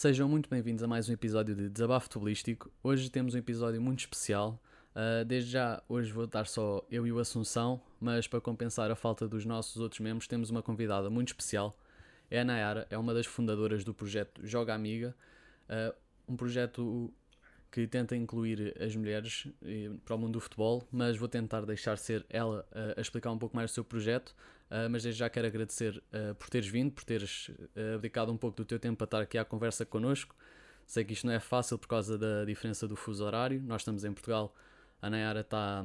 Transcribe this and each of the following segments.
Sejam muito bem-vindos a mais um episódio de Desabafo Futebolístico. Hoje temos um episódio muito especial. Uh, desde já, hoje vou estar só eu e o Assunção, mas para compensar a falta dos nossos outros membros, temos uma convidada muito especial. É a Nayara, é uma das fundadoras do projeto Joga Amiga, uh, um projeto que tenta incluir as mulheres eh, para o mundo do futebol, mas vou tentar deixar ser ela uh, a explicar um pouco mais o seu projeto. Uh, mas desde já quero agradecer uh, por teres vindo, por teres uh, abdicado um pouco do teu tempo para estar aqui à conversa connosco. Sei que isto não é fácil por causa da diferença do fuso horário. Nós estamos em Portugal, a Nayara está,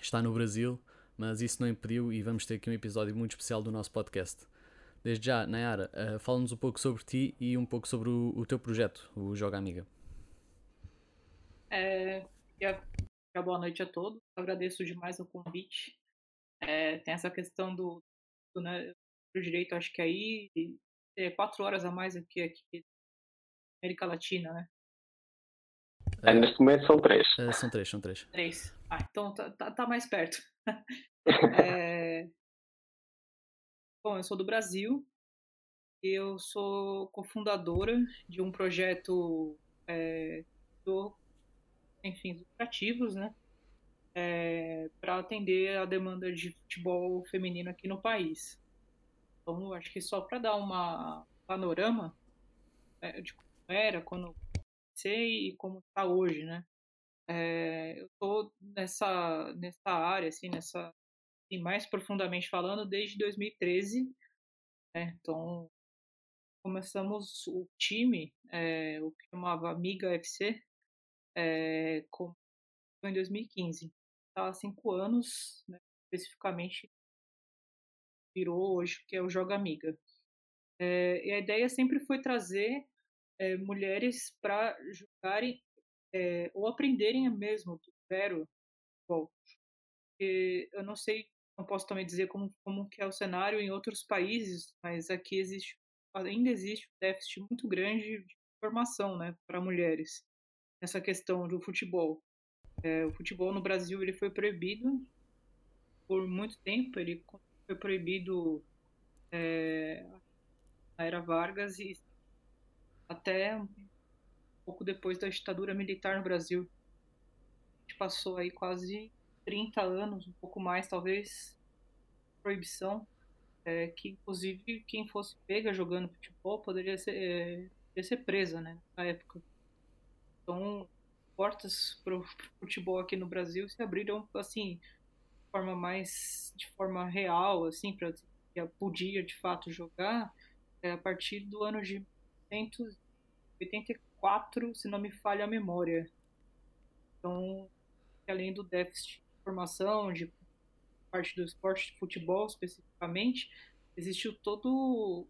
está no Brasil, mas isso não impediu e vamos ter aqui um episódio muito especial do nosso podcast. Desde já, Nayara, uh, fala-nos um pouco sobre ti e um pouco sobre o, o teu projeto, o Joga Amiga. É, boa noite a todos. Agradeço demais o convite. É, tem essa questão do, do, né, do, direito, acho que aí é quatro horas a mais aqui, aqui América Latina, né? É, neste momento são três. É, são três, são três. Três. Ah, então tá, tá, tá mais perto. é... Bom, eu sou do Brasil. Eu sou cofundadora de um projeto é, do sem fins lucrativos, né? É, para atender a demanda de futebol feminino aqui no país. Então, acho que só para dar uma panorama é, de como era, quando comecei e como está hoje, né? É, eu estou nessa, nessa área, assim, nessa, e mais profundamente falando, desde 2013. Né? Então, começamos o time, é, o que chamava Amiga FC, é, com, em 2015. Está há cinco anos, né, especificamente, virou hoje, que é o Joga Amiga. É, e a ideia sempre foi trazer é, mulheres para jogarem ou aprenderem mesmo do zero. Bom, eu não sei, não posso também dizer como, como que é o cenário em outros países, mas aqui existe ainda existe um déficit muito grande de formação né, para mulheres nessa questão do futebol. É, o futebol no Brasil ele foi proibido por muito tempo. Ele foi proibido é, na era Vargas e até um pouco depois da ditadura militar no Brasil. A gente passou aí quase 30 anos, um pouco mais talvez, proibição, é, que inclusive quem fosse pega jogando futebol poderia ser, é, ser presa, né, na época. Então, portas para o futebol aqui no Brasil se abriram assim de forma mais de forma real assim para podia de fato jogar é, a partir do ano de 1984 se não me falha a memória. Então além do déficit de formação de parte do esporte de futebol especificamente existiu todo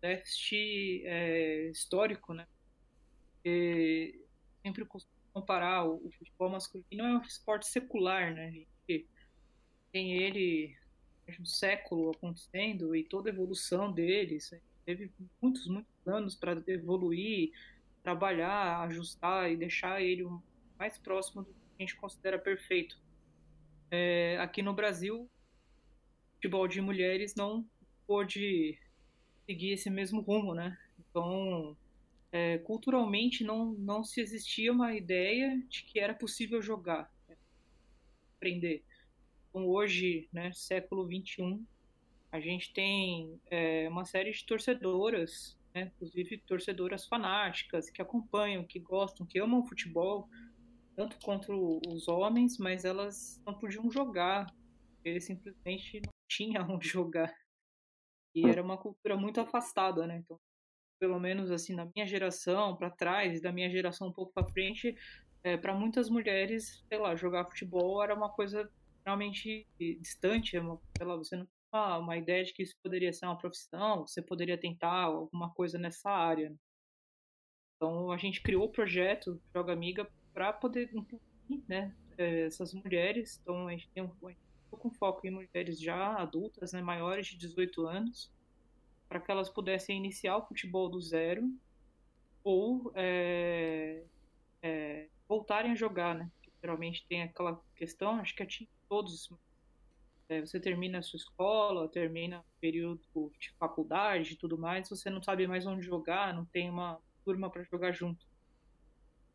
déficit é, histórico né? E, sempre comparar o, o, futebol masculino é um esporte secular, né? A gente tem ele um século acontecendo e toda a evolução deles teve muitos, muitos anos para evoluir, trabalhar, ajustar e deixar ele mais próximo do que a gente considera perfeito. É, aqui no Brasil, o futebol de mulheres não pôde seguir esse mesmo rumo, né? Então, é, culturalmente não, não se existia uma ideia de que era possível jogar, né? aprender. Então, hoje, né, século 21, a gente tem é, uma série de torcedoras, né, inclusive torcedoras fanáticas, que acompanham, que gostam, que amam futebol, tanto contra os homens, mas elas não podiam jogar, eles simplesmente não tinham onde jogar. E era uma cultura muito afastada, né? Então, pelo menos assim na minha geração para trás, da minha geração um pouco para frente, é, para muitas mulheres, sei lá, jogar futebol era uma coisa realmente distante, é uma, sei lá, você não tinha uma, ideia de que isso poderia ser uma profissão, você poderia tentar alguma coisa nessa área. Então a gente criou o projeto Joga Amiga para poder incluir, né, é, essas mulheres. Então a gente tem um, um com foco em mulheres já adultas, né, maiores de 18 anos para que elas pudessem iniciar o futebol do zero ou é, é, voltarem a jogar, né? geralmente tem aquela questão, acho que atinge todos. É, você termina a sua escola, termina o período de faculdade e tudo mais, você não sabe mais onde jogar, não tem uma turma para jogar junto.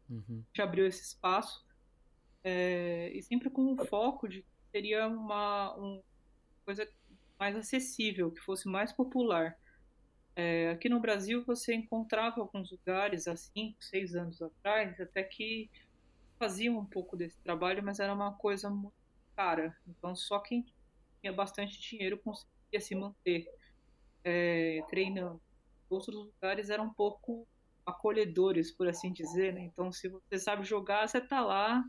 Uhum. A gente abriu esse espaço é, e sempre com o foco de que seria uma, uma coisa mais acessível, que fosse mais popular. É, aqui no Brasil você encontrava alguns lugares há cinco, seis anos atrás, até que faziam um pouco desse trabalho, mas era uma coisa muito cara. Então só quem tinha bastante dinheiro conseguia se manter é, treinando. Outros lugares eram um pouco acolhedores, por assim dizer. Né? Então se você sabe jogar, você tá lá,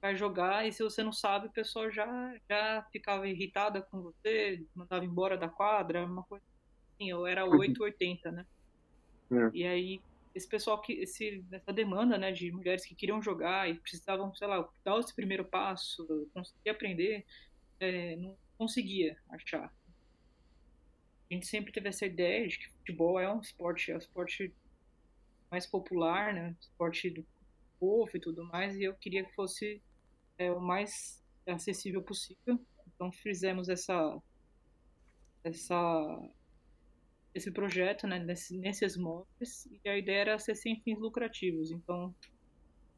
vai jogar, e se você não sabe, o pessoal já, já ficava irritada com você, mandava embora da quadra, uma coisa assim, eu era 880, né? É. E aí esse pessoal que esse essa demanda, né, de mulheres que queriam jogar e precisavam, sei lá, dar esse primeiro passo, conseguir aprender, é, não conseguia achar. A gente sempre teve essa ideia de que futebol é um esporte, é um esporte mais popular, né, esporte do povo e tudo mais, e eu queria que fosse é, o mais acessível possível. Então fizemos essa essa esse projeto, né, nesse, nesses moldes, e a ideia era ser sem fins lucrativos. Então,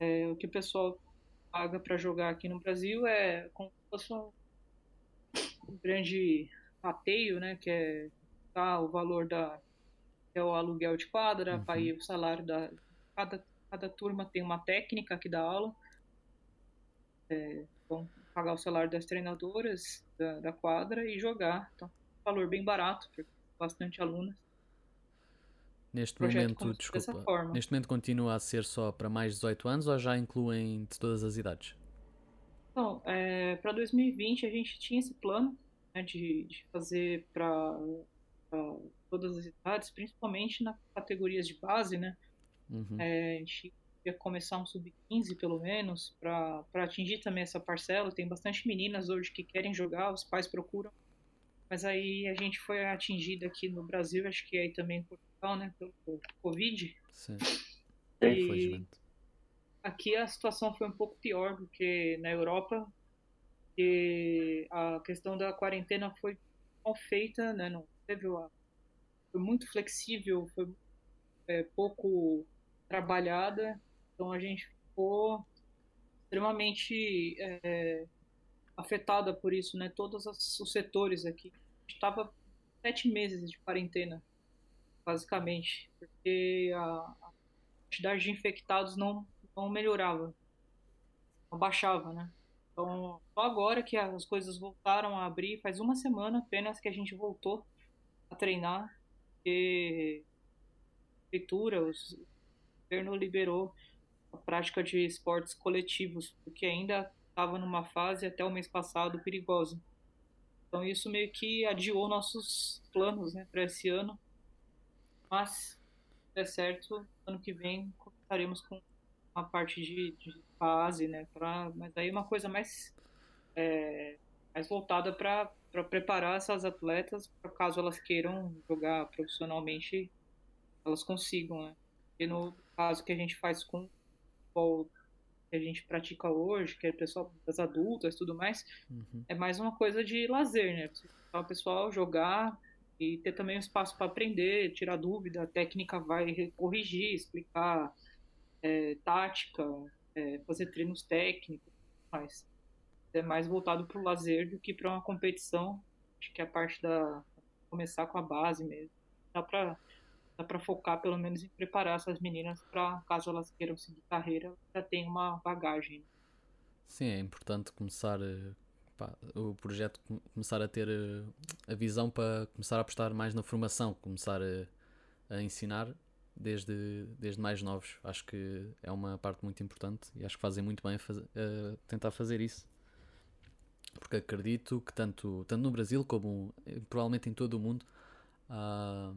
é, o que o pessoal paga para jogar aqui no Brasil é como se fosse um, um grande rateio, né, que é tá, o valor da é o aluguel de quadra, Uhum. pagar o salário da cada cada turma tem uma técnica que dá aula, é, vão pagar o salário das treinadoras da, da quadra e jogar. Então, um valor bem barato, porque bastante alunos. Neste projeto momento, desculpa, neste momento continua a ser só para mais de 18 anos ou já incluem de todas as idades? Então, é, para 2020 a gente tinha esse plano né, de, de fazer para todas as idades, principalmente nas categorias de base, né? Uhum. É, a gente ia começar um sub-15 pelo menos, para atingir também essa parcela. Tem bastante meninas hoje que querem jogar, os pais procuram. Mas aí a gente foi atingida aqui no Brasil, acho que aí também em Portugal, né, pelo Covid. Sim, E-. Aqui a situação foi um pouco pior do que na Europa, porque a questão da quarentena foi mal feita, né? Não teve a, foi muito flexível, foi é, pouco trabalhada, então a gente ficou extremamente é, afetada por isso, né? Todos os setores aqui. Estava sete meses de quarentena, basicamente, porque a, a quantidade de infectados não, não melhorava, não baixava, né? Então, só agora que as coisas voltaram a abrir, faz uma semana apenas que a gente voltou a treinar, porque a prefeitura, o governo liberou a prática de esportes coletivos, porque ainda estava numa fase até o mês passado perigosa. Então isso meio que adiou nossos planos, né, para esse ano. Mas, se der certo, ano que vem começaremos com uma parte de, de base, né, pra, mas aí uma coisa mais é, mais voltada para para preparar essas atletas para caso elas queiram jogar profissionalmente, elas consigam, né? E no caso que a gente faz com o futebol que a gente pratica hoje, que é o pessoal das adultas e tudo mais, Uhum. é mais uma coisa de lazer, né? O pessoal jogar e ter também um espaço para aprender, tirar dúvida, a técnica vai corrigir, explicar é, tática, é, fazer treinos técnicos, mas é mais voltado para o lazer do que para uma competição. Acho que é a parte da começar com a base mesmo. Dá para dá para focar pelo menos em preparar essas meninas para caso elas queiram seguir carreira, já tem uma bagagem. Sim, é importante começar eh, pá, o projeto com- começar a ter eh, a visão para começar a apostar mais na formação, começar a, a ensinar desde, desde mais novos. Acho que é uma parte muito importante e acho que fazem muito bem a faz- a tentar fazer isso. Porque acredito que tanto, tanto no Brasil como eh, provavelmente em todo o mundo há,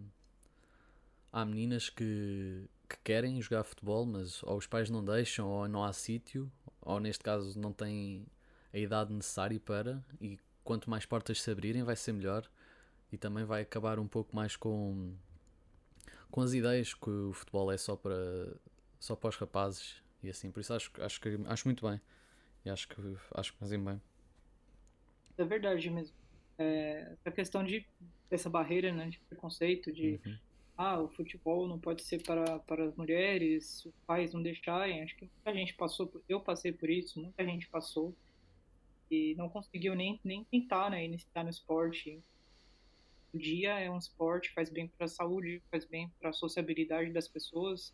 há meninas que, que querem jogar futebol, mas ou os pais não deixam, ou não há sítio, ou neste caso não têm a idade necessária para, e quanto mais portas se abrirem vai ser melhor e também vai acabar um pouco mais com, com as ideias que o futebol é só para, só para os rapazes e assim, por isso acho, acho, que, acho muito bem e acho que, acho que fazem bem. É verdade mesmo. É, essa questão de essa barreira, né, de preconceito, de Uhum. Ah, o futebol não pode ser para, para as mulheres, os pais não deixarem. Acho que muita gente passou, por, eu passei por isso, muita gente passou e não conseguiu nem, nem tentar, né, iniciar no esporte. O dia é um esporte, faz bem para a saúde, faz bem para a sociabilidade das pessoas.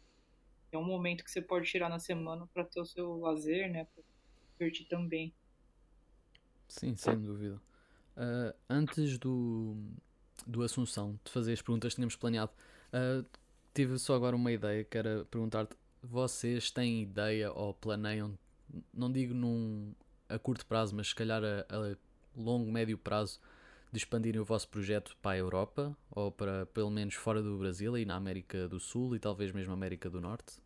É um momento que você pode tirar na semana para ter o seu lazer, né, para divertir também. Sim, sem dúvida. Uh, antes do, do Assunção, de fazer as perguntas que tínhamos planeado, uh, tive só agora uma ideia, que era perguntar-te, vocês têm ideia ou planeiam, não digo num a curto prazo, mas se calhar a, a longo, médio prazo, de expandirem o vosso projeto para a Europa ou para pelo menos fora do Brasil e na América do Sul e talvez mesmo América do Norte?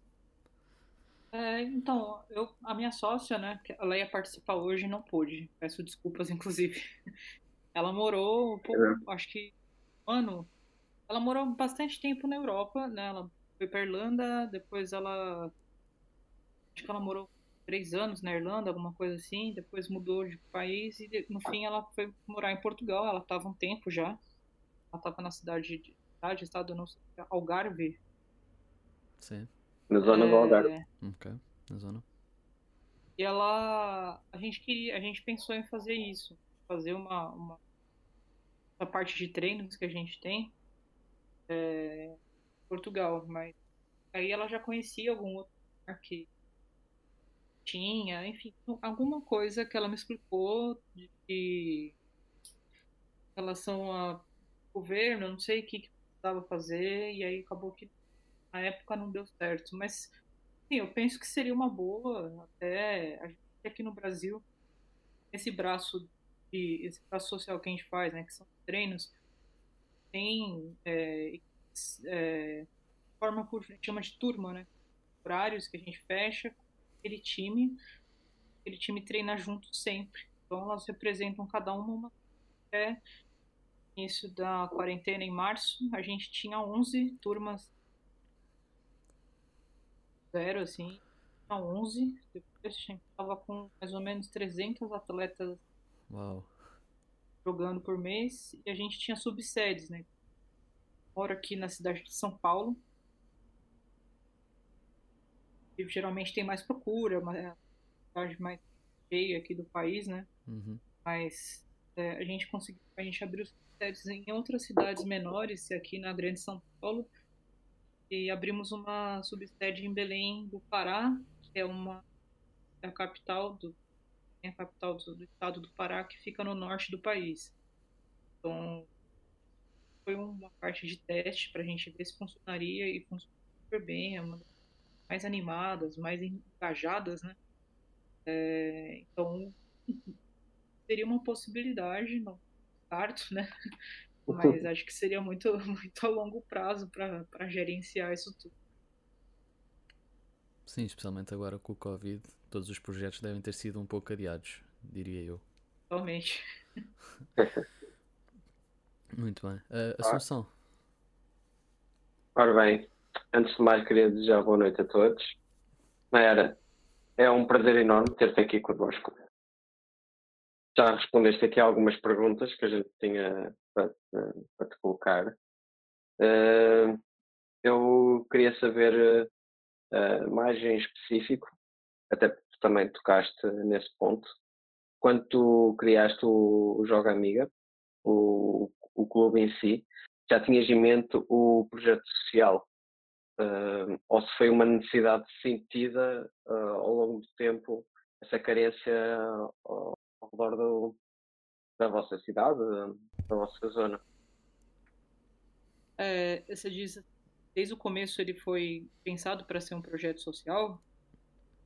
É, então, eu, a minha sócia, né, ela ia participar hoje e não pôde. Peço desculpas, inclusive. Ela morou, pô, é. acho que um ano. Ela morou bastante tempo na Europa, né? Ela foi para Irlanda, depois ela. Acho que ela morou três anos na Irlanda, alguma coisa assim. Depois mudou de país e no fim ela foi morar em Portugal. Ela estava um tempo já. Ela estava na cidade de cidade, estado não sei, Algarve. Sim. Na zona é... do Algarve. Ok, na zona. E ela, a gente queria, a gente pensou em fazer isso, fazer uma, uma essa parte de treinos que a gente tem, é, Portugal, mas aí ela já conhecia algum outro lugar que tinha, enfim, alguma coisa que ela me explicou de, de relação a governo, não sei o que, que precisava fazer, e aí acabou que na época não deu certo. Mas, sim, eu penso que seria uma boa, até a gente aqui no Brasil, esse braço de, esse braço social que a gente faz, né, que são treinos, tem é, é, forma por, chama de turma, né, horários que a gente fecha aquele time, aquele time treina junto sempre. Então elas representam cada uma uma. Até início da quarentena em março, a gente tinha 11 turmas. Zero assim, tinha 11, depois a gente estava com mais ou menos 300 atletas. Uau. Jogando por mês e a gente tinha subsedes, né? Moro aqui na cidade de São Paulo, geralmente tem mais procura, uma cidade mais cheia aqui do país, né? Uhum. Mas é, a gente conseguiu, a gente abriu sedes em outras cidades menores, aqui na Grande São Paulo, e abrimos uma subsede em Belém do Pará, que é uma é a capital do é a capital do, do, estado do Pará, que fica no norte do país. Então foi uma parte de teste para a gente ver se funcionaria e funcionou super bem. É uma mais animadas, mais engajadas, né? É, então, seria uma possibilidade, não certo, né? Mas acho que seria muito, muito a longo prazo para gerenciar isso tudo. Sim, especialmente agora com o Covid, todos os projetos devem ter sido um pouco adiados, diria eu. Totalmente. Muito bem. Uh, Assunção. Ora bem, Antes de mais, queria desejar boa noite a todos. Mayara, é um prazer enorme ter-te aqui connosco. Já respondeste aqui algumas perguntas que a gente tinha para, para te colocar. Uh, eu queria saber uh, mais em específico, até porque também tocaste nesse ponto, quando tu criaste o, o Joga Amiga, o, o clube em si, já tinhas em mente o projeto social uh, ou se foi uma necessidade sentida uh, ao longo do tempo, essa carência ao, ao redor do, da vossa cidade, da vossa zona. É, você diz, desde o começo ele foi pensado para ser um projeto social?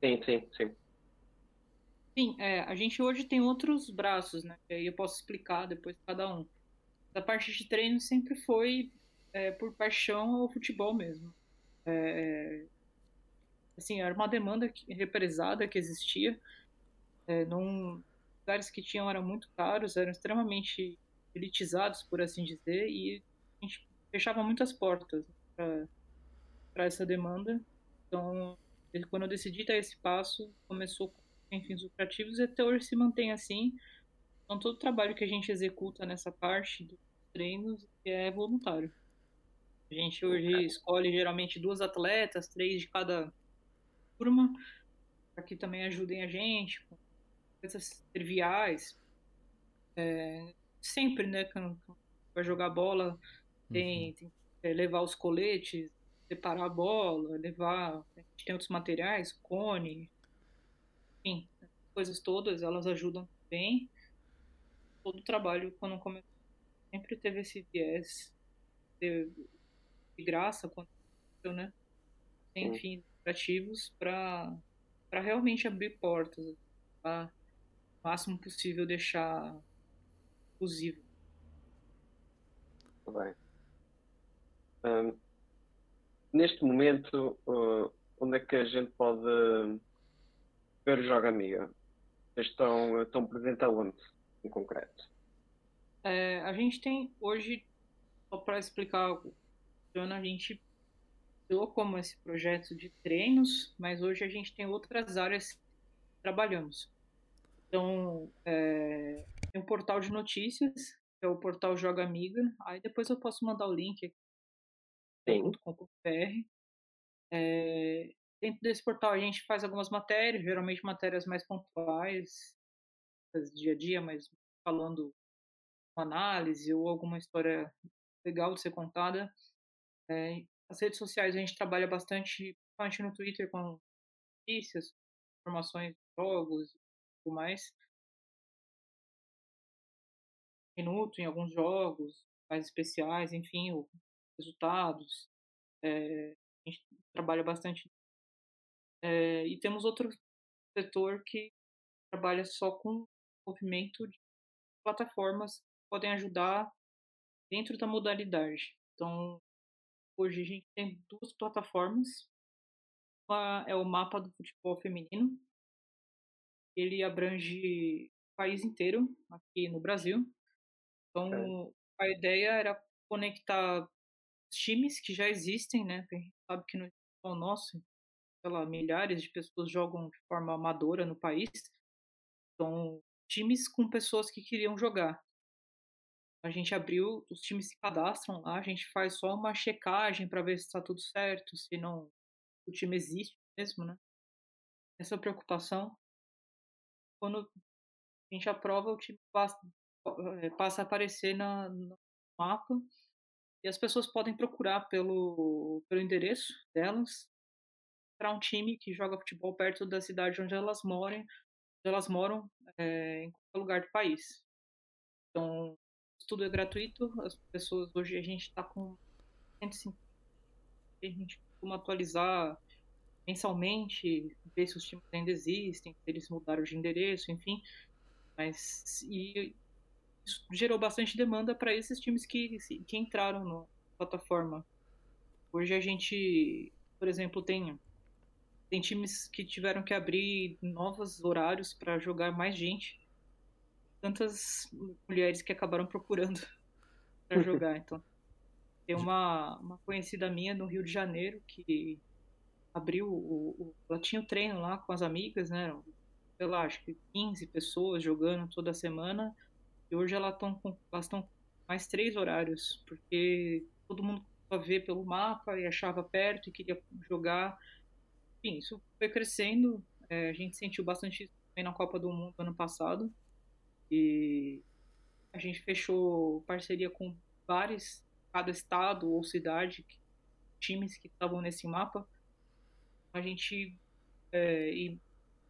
Sim, sim, sim. Sim, é, a gente hoje tem outros braços, né? E eu posso explicar depois cada um. A parte de treino sempre foi é, por paixão ao futebol mesmo. É, assim, era uma demanda represada que existia. É, num, lugares que tinham eram muito caros, eram extremamente elitizados, por assim dizer, e a gente fechava muitas portas para essa demanda. Então, quando eu decidi dar esse passo, começou com fins lucrativos e até hoje se mantém assim. Então, todo o trabalho que a gente executa nessa parte dos treinos é voluntário. A gente hoje escolhe geralmente duas atletas, três de cada turma, para que também ajudem a gente com coisas triviais. É, sempre, né, quando vai jogar bola, tem, uhum. tem que é, levar os coletes, separar a bola, levar. A gente tem outros materiais, cone, enfim, coisas todas, elas ajudam bem. Todo o trabalho, quando começou, sempre teve esse viés de, de graça, quando né? Tem fins ativos para realmente abrir portas, para o máximo possível deixar exclusivo. Bem. Um, neste momento, uh, onde é que a gente pode ver o Joga Amiga? Estão, estão presentes aonde, em concreto? É, a gente tem hoje, só para explicar, a gente criou como esse projeto de treinos, mas hoje a gente tem outras áreas que trabalhamos. Então, é, tem um portal de notícias, que é o portal Joga Amiga. Aí depois eu posso mandar o link aqui .com.br. É, dentro desse portal a gente faz algumas matérias, geralmente matérias mais pontuais, dia a dia, mas falando uma análise ou alguma história legal de ser contada. É, as redes sociais a gente trabalha bastante, principalmente no Twitter com notícias, informações, jogos e tudo mais. Minuto em alguns jogos mais especiais, enfim, resultados. É, a gente trabalha bastante. É, e temos outro setor que trabalha só com movimento de plataformas que podem ajudar dentro da modalidade. Então, hoje a gente tem duas plataformas. Uma é o mapa do futebol feminino. Ele abrange o país inteiro, aqui no Brasil. Então, a ideia era conectar times que já existem, né? Gente sabe que no nosso, lá, milhares de pessoas jogam de forma amadora no país. Então, times com pessoas que queriam jogar. A gente abriu, os times se cadastram lá, a gente faz só uma checagem para ver se está tudo certo, se não o time existe mesmo, né? Essa preocupação. Quando a gente aprova, o time passa, eh, passa a aparecer na, no mapa e as pessoas podem procurar pelo, pelo endereço delas para um time que joga futebol perto da cidade onde elas moram, elas moram é, em qualquer lugar do país. Então, tudo é gratuito. As pessoas hoje a gente está com 150 a gente costuma atualizar mensalmente, ver se os times ainda existem, se eles mudaram de endereço, enfim. Mas e isso gerou bastante demanda para esses times que, que entraram na plataforma. Hoje a gente, por exemplo, tem, tem times que tiveram que abrir novos horários para jogar mais gente. Tantas mulheres que acabaram procurando para jogar. Então, tem uma, uma conhecida minha no Rio de Janeiro que abriu o, o, ela tinha o treino lá com as amigas, né? Sei lá, acho que 15 pessoas jogando toda semana e hoje elas estão mais três horários, porque todo mundo ver pelo mapa e achava perto e queria jogar. Enfim, isso foi crescendo. É, a gente sentiu bastante isso também na Copa do Mundo ano passado. E a gente fechou parceria com vários, cada estado ou cidade, times que estavam nesse mapa. A gente é, e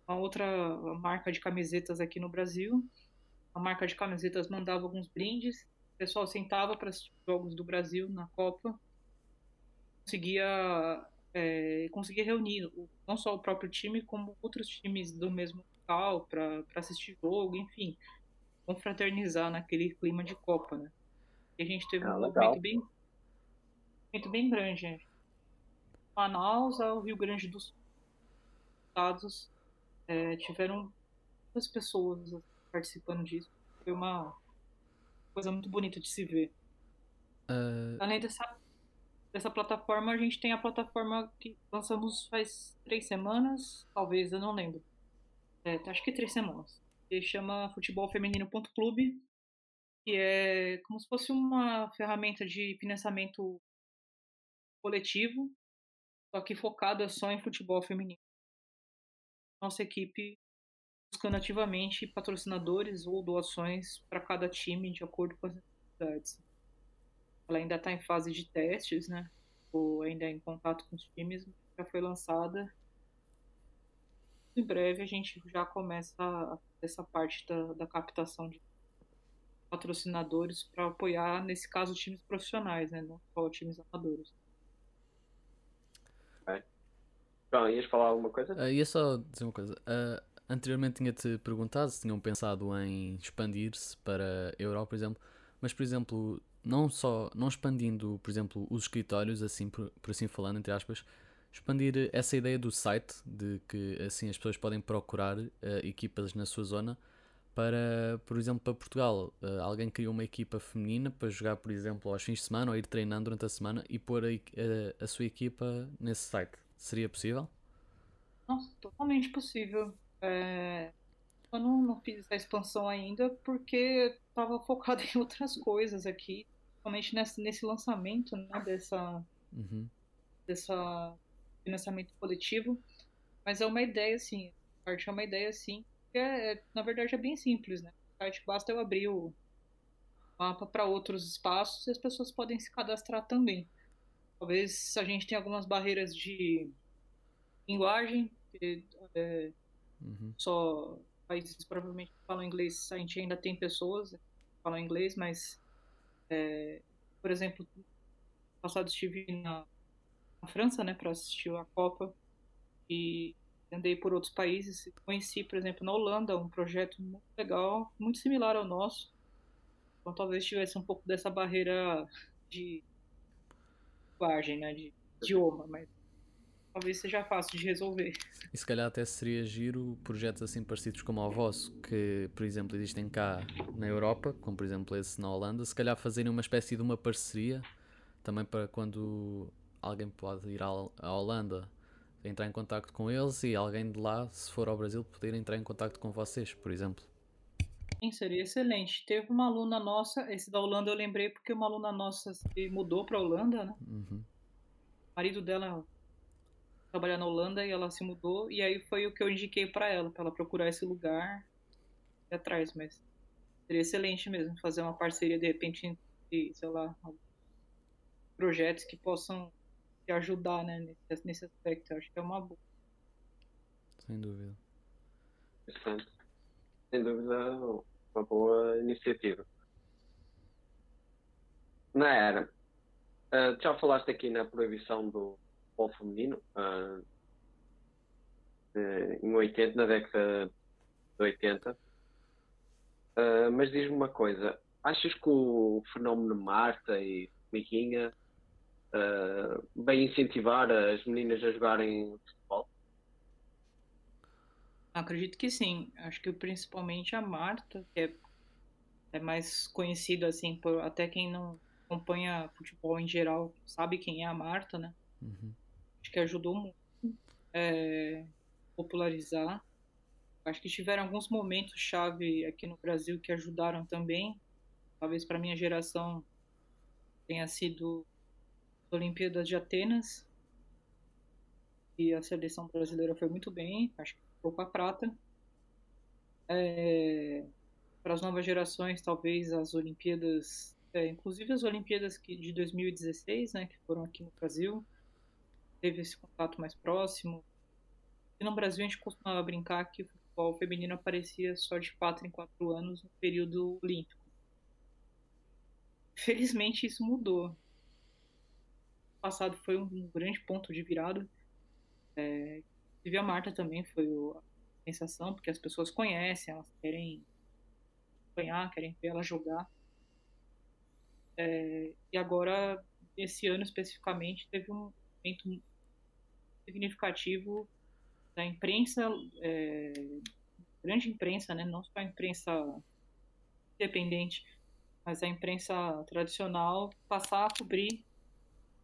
uma outra marca de camisetas aqui no Brasil a marca de camisetas mandava alguns brindes, o pessoal sentava para assistir jogos do Brasil na Copa, conseguia, é, conseguia reunir não só o próprio time, como outros times do mesmo local para assistir jogo, enfim, confraternizar naquele clima de Copa, né? E a gente teve ah, um movimento bem, movimento bem grande, né? Manaus ao Rio Grande do Sul. Estados é, tiveram muitas pessoas participando disso. Foi uma coisa muito bonita de se ver. Uh... Além dessa, dessa plataforma, a gente tem a plataforma que lançamos faz três semanas, talvez, eu não lembro. É, acho que três semanas. Que chama futebolfeminino.clube, que é como se fosse uma ferramenta de financiamento coletivo, só que focada só em futebol feminino. Nossa equipe buscando ativamente patrocinadores ou doações para cada time de acordo com as necessidades. Ela ainda está em fase de testes, né? Ou ainda em contato com os times, já foi lançada. Em breve a gente já começa essa parte da, da captação de patrocinadores para apoiar, nesse caso, times profissionais, né? Não só times amadores. É. Bom, ias falar alguma coisa? Uh, ia só dizer uma coisa. Uh, anteriormente tinha-te perguntado se tinham pensado em expandir-se para a Europa, por exemplo. Mas, por exemplo, não só, não expandindo, por exemplo, os escritórios, assim por, por assim falando, entre aspas, expandir essa ideia do site, de que assim as pessoas podem procurar uh, equipas na sua zona para, por exemplo, para Portugal, uh, alguém cria uma equipa feminina para jogar, por exemplo, aos fins de semana ou ir treinando durante a semana e pôr a, a, a sua equipa nesse site. Seria possível? Nossa, totalmente possível. É... Eu não, não fiz essa expansão ainda porque estava focado em outras coisas aqui, principalmente nesse, nesse lançamento né, dessa, uhum. dessa financiamento coletivo. Mas é uma ideia, sim. A é uma ideia, sim. É, é, na verdade, é bem simples, né? Site basta eu abrir o mapa para outros espaços e as pessoas podem se cadastrar também. Talvez a gente tenha algumas barreiras de linguagem, que, é, uhum. só países provavelmente falam inglês, a gente ainda tem pessoas que falam inglês, mas, é, por exemplo, passado estive na, na França, né, para assistir a Copa e andei por outros países, conheci, por exemplo, na Holanda, um projeto muito legal, muito similar ao nosso. Então talvez tivesse um pouco dessa barreira de linguagem, né, de idioma, mas talvez seja fácil de resolver. E se calhar até seria giro projetos assim parecidos como o vosso, que por exemplo existem cá na Europa, como por exemplo esse na Holanda, se calhar fazerem uma espécie de uma parceria também para quando alguém pode ir à Holanda entrar em contato com eles e alguém de lá, se for ao Brasil, poder entrar em contato com vocês, por exemplo. Sim, seria excelente. Teve uma aluna nossa, esse da Holanda eu lembrei porque uma aluna nossa se mudou para a Holanda, né? Uhum. O marido dela trabalha na Holanda e ela se mudou e aí foi o que eu indiquei para ela, para ela procurar esse lugar e atrás, mas seria excelente mesmo fazer uma parceria de repente entre, sei lá, projetos que possam te ajudar, né, nesse, nesse aspecto. Eu acho que é uma boa. Sem dúvida. Interessante. Sem dúvida, uma boa iniciativa. Na era, uh, já falaste aqui na proibição do futebol feminino uh, em 80, na década de 80. Uh, ah, mas diz-me uma coisa, achas que o fenómeno Marta e Miquinha uh, bem incentivar as meninas a jogarem futebol? Acredito que sim. Acho que principalmente a Marta, que é, é mais conhecida assim por até quem não acompanha futebol em geral sabe quem é a Marta, né? Uhum. Acho que ajudou muito é, popularizar. Acho que tiveram alguns momentos chave aqui no Brasil que ajudaram também. Talvez para minha geração tenha sido Olimpíadas de Atenas. E a seleção brasileira foi muito bem, acho que ficou com a prata. É, para as novas gerações, talvez as Olimpíadas, é, inclusive as Olimpíadas que, de 2016, né, que foram aqui no Brasil, teve esse contato mais próximo. E no Brasil a gente costumava brincar que o futebol feminino aparecia só de 4 em 4 anos no período olímpico. Felizmente isso mudou passado foi um grande ponto de virada. É, e a Marta também foi a sensação, porque as pessoas conhecem, elas querem acompanhar, querem ver ela jogar. É, e agora, esse ano especificamente, teve um momento significativo da imprensa, é, grande imprensa, né, não só a imprensa independente, mas a imprensa tradicional, passar a cobrir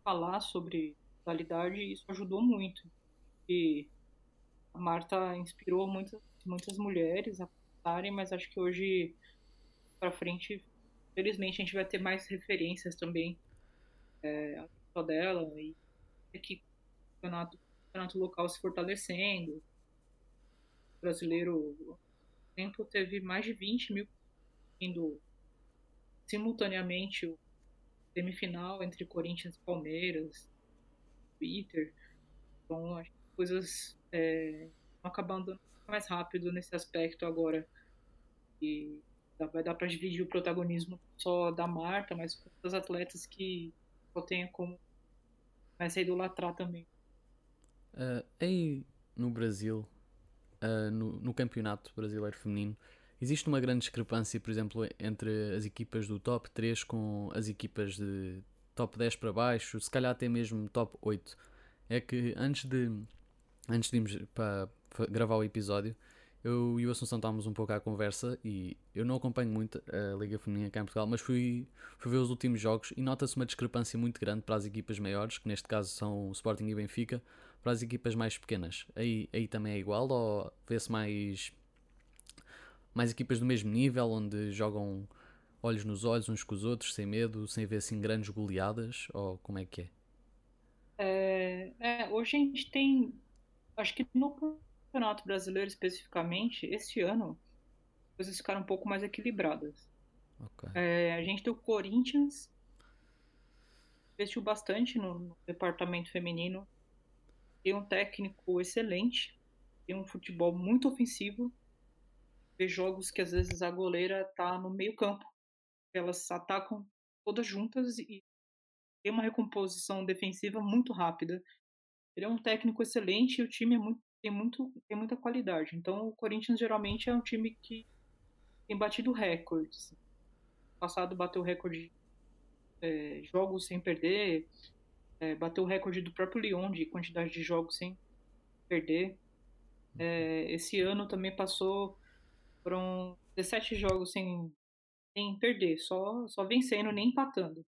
falar sobre dualidade e isso ajudou muito. E a Marta inspirou muitas, muitas mulheres a pensarem, mas acho que hoje para frente, felizmente, a gente vai ter mais referências também é, a dela e que o campeonato, campeonato local se fortalecendo. O brasileiro, tempo, teve mais de 20 mil indo simultaneamente o semifinal entre Corinthians e Palmeiras, Twitter. Então, que coisas é, acabando mais rápido nesse aspecto agora. E vai dar para dividir o protagonismo só da Marta, mas os atletas que eu tenho como começa a idolatrar também. Uh, aí no Brasil, uh, no, no campeonato brasileiro feminino, existe uma grande discrepância, por exemplo, entre as equipas do top 3 com as equipas de top 10 para baixo, se calhar até mesmo top 8. É que antes de antes de irmos para, gravar o episódio, eu e o Assunção estávamos um pouco à conversa e eu não acompanho muito a Liga Feminina cá em Portugal, mas fui, fui ver os últimos jogos e nota-se uma discrepância muito grande para as equipas maiores, que neste caso são o Sporting e Benfica, para as equipas mais pequenas. Aí, aí também é igual ou vê-se mais, mais equipas do mesmo nível, onde jogam olhos nos olhos uns com os outros, sem medo, sem ver assim grandes goleadas, ou como é que é? É, é, hoje a gente tem, acho que no Campeonato Brasileiro especificamente, esse ano, as coisas ficaram um pouco mais equilibradas. Okay. É, a gente tem o Corinthians, investiu bastante no, no, departamento feminino, tem um técnico excelente, tem um futebol muito ofensivo, vê jogos que às vezes a goleira tá no meio campo, elas atacam todas juntas e tem uma recomposição defensiva muito rápida. Ele é um técnico excelente e o time é muito tem, muito, tem muita qualidade. Então, o Corinthians geralmente é um time que tem batido recordes. No passado bateu recorde de é, jogos sem perder, é, bateu o recorde do próprio Lyon de quantidade de jogos sem perder. É, esse ano também passou foram 17 jogos sem, sem perder, só, só vencendo, nem empatando.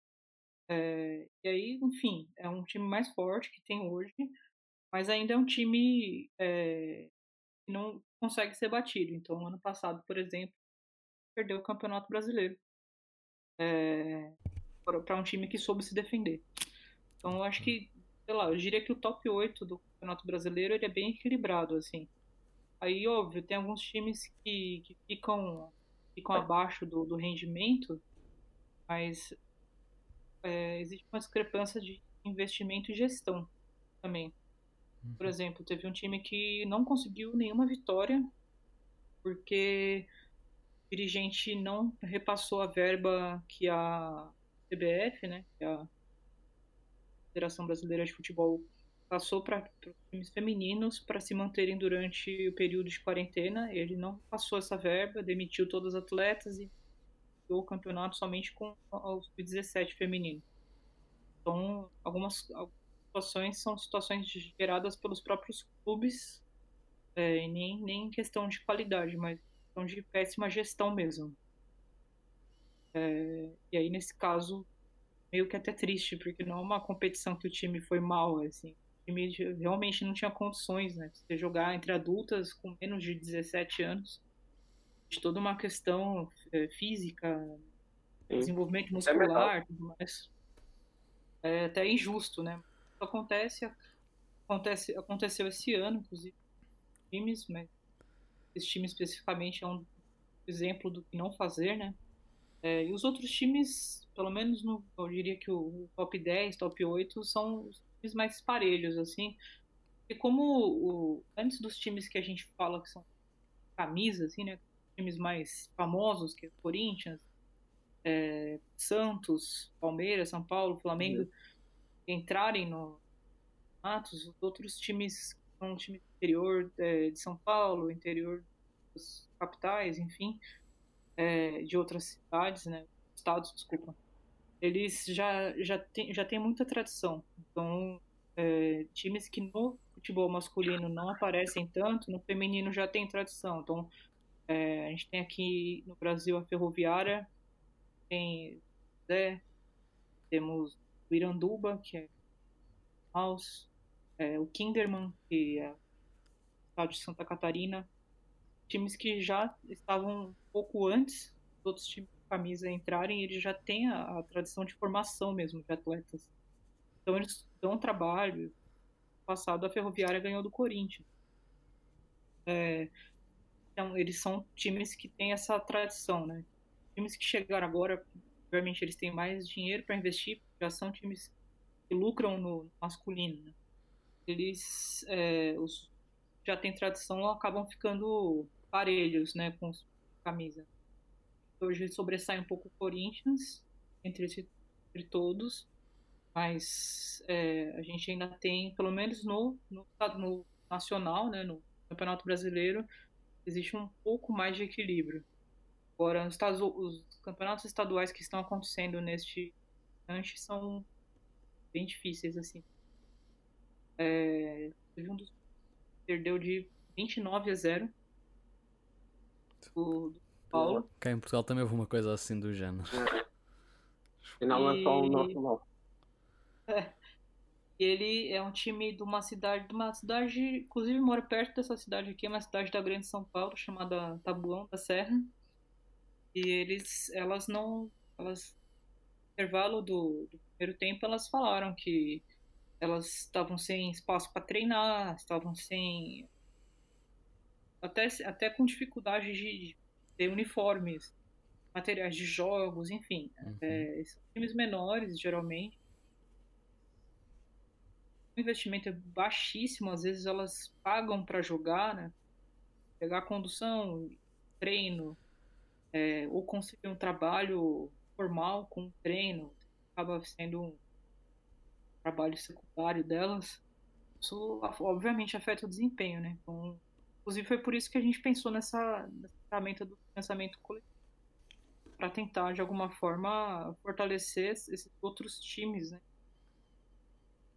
É, e aí, enfim, é um time mais forte que tem hoje, mas ainda é um time é, que não consegue ser batido. Então, ano passado, por exemplo, perdeu o Campeonato Brasileiro é, para um time que soube se defender. Então, eu acho que, sei lá, eu diria que o top 8 do Campeonato Brasileiro ele é bem equilibrado, assim. Aí, óbvio, tem alguns times que, que ficam, ficam abaixo do, do rendimento, mas é, existe uma discrepância de investimento e gestão também. Por uhum. exemplo, teve um time que não conseguiu nenhuma vitória porque o dirigente não repassou a verba que a CBF, né, que a Federação Brasileira de Futebol, passou para times femininos para se manterem durante o período de quarentena. Ele não passou essa verba, demitiu todos os atletas e o campeonato somente com os 17 femininos. Então, algumas, situações são situações geradas pelos próprios clubes, é, nem, nem questão de qualidade, mas questão de péssima gestão mesmo. É, e aí, nesse caso, meio que até triste, porque não é uma competição que o time foi mal, assim. O time realmente não tinha condições, né? Você jogar entre adultas com menos de 17 anos, de toda uma questão é, física, Sim. desenvolvimento é muscular, é tudo mais. É até injusto, né? Acontece, acontece, aconteceu esse ano, inclusive, times, mas esse time especificamente é um exemplo do que não fazer, né? É, e os outros times, pelo menos no, eu diria que o top 10, top 8 são os times mais parelhos, assim. E como o, antes dos times que a gente fala que são camisas, assim, né? Times mais famosos, que é Corinthians, é, Santos, Palmeiras, São Paulo, Flamengo. Entrarem no Matos, os outros times um time interior é, de São Paulo, interior das capitais, enfim, é, de outras cidades, né, estados, desculpa, eles já já tem, já tem muita tradição. Então, é, times que no futebol masculino não aparecem tanto, no feminino já tem tradição. Então, é, a gente tem aqui no Brasil a Ferroviária, tem Zé, temos o Iranduba, que é House, é, o Kinderman, que é estado de Santa Catarina, times que já estavam um pouco antes dos outros times de camisa entrarem, eles já têm a, a tradição de formação mesmo de atletas. Então eles dão trabalho. Passado a Ferroviária ganhou do Corinthians. É, então eles são times que têm essa tradição, né? Times que chegaram agora, obviamente eles têm mais dinheiro para investir, já são times que lucram no masculino. Né? Eles é, os, já têm tradição, acabam ficando parelhos, né, com camisa. Hoje sobressai um pouco o Corinthians entre, entre todos, mas é, a gente ainda tem, pelo menos no, no, no, nacional, né, no Campeonato Brasileiro, existe um pouco mais de equilíbrio. Agora, os, os campeonatos estaduais que estão acontecendo neste instante são bem difíceis, assim. É, um dos perdeu de 29 a 0 do, do Paulo. Cá em Portugal também houve uma coisa assim do género. E não é só o nosso É. Ele é um time de uma cidade, de uma cidade, inclusive mora perto dessa cidade aqui, é uma cidade da Grande São Paulo chamada Tabuão da Serra. E eles, elas não, elas, intervalo do, do primeiro tempo, elas falaram que elas estavam sem espaço para treinar, estavam sem até, até com dificuldade de ter uniformes, materiais de jogos, enfim. Uhum. É, são times menores, geralmente. O investimento é baixíssimo, às vezes elas pagam para jogar, né? Pegar condução, treino, é, ou conseguir um trabalho formal com treino, acaba sendo um trabalho secundário delas. Isso, obviamente, afeta o desempenho, né? Então, Inclusive foi por isso que a gente pensou nessa, nessa ferramenta do pensamento coletivo. Para tentar, de alguma forma, fortalecer esses outros times, né?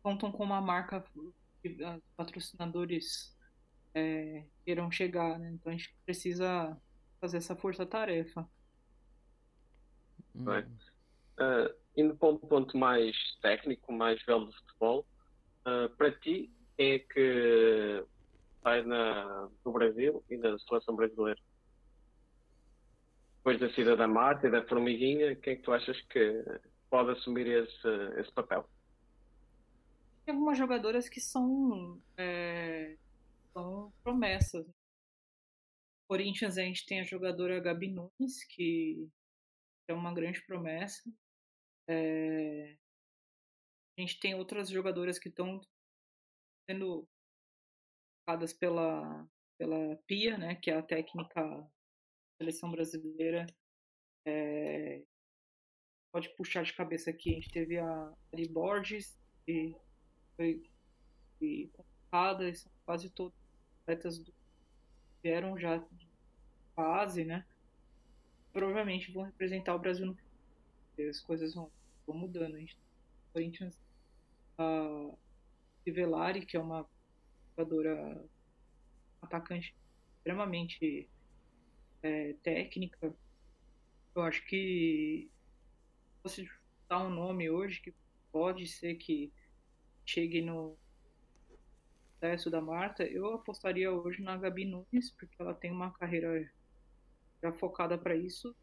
Contam com uma marca que patrocinadores é, queiram chegar, né? Então a gente precisa fazer essa força-tarefa. Bem, uh, indo para um ponto mais técnico, mais velho do futebol, uh, para ti, é que sai na, no Brasil e na seleção brasileira. Depois da Cida da Mata e da Formiguinha, quem é que tu achas que pode assumir esse, esse papel? Tem algumas jogadoras que são, é, são promessas. Corinthians a gente tem a jogadora Gabi Nunes, que é uma grande promessa. É, a gente tem outras jogadoras que estão sendo pela, pela PIA, né, que é a técnica da seleção brasileira. É, pode puxar de cabeça aqui, a gente teve a Ali Borges, que foi convocada, e são quase todos os atletas vieram já de fase, né? Provavelmente vão representar o Brasil no as coisas vão, vão mudando. A gente tem Corinthians, a Rivelari, que é uma jogadora atacante extremamente é, técnica. Eu acho que se você dar um nome hoje que pode ser que chegue no sucesso da Marta, eu apostaria hoje na Gabi Nunes, porque ela tem uma carreira já focada para isso,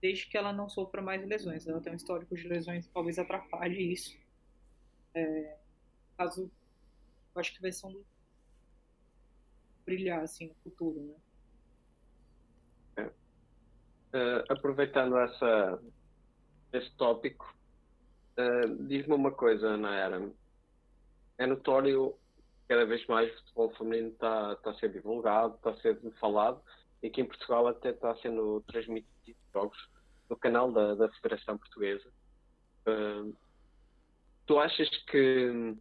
desde que ela não sofra mais lesões. Ela tem um histórico de lesões talvez atrapalhe isso. É, caso eu acho que vai ser um brilhar assim no futuro, né? Uh, aproveitando essa, esse tópico, uh, diz-me uma coisa, Ana Era. É notório cada vez mais o futebol feminino está tá a ser divulgado, está a ser falado e que em Portugal até está sendo transmitido jogos no canal da, da Federação Portuguesa. Uh, tu achas que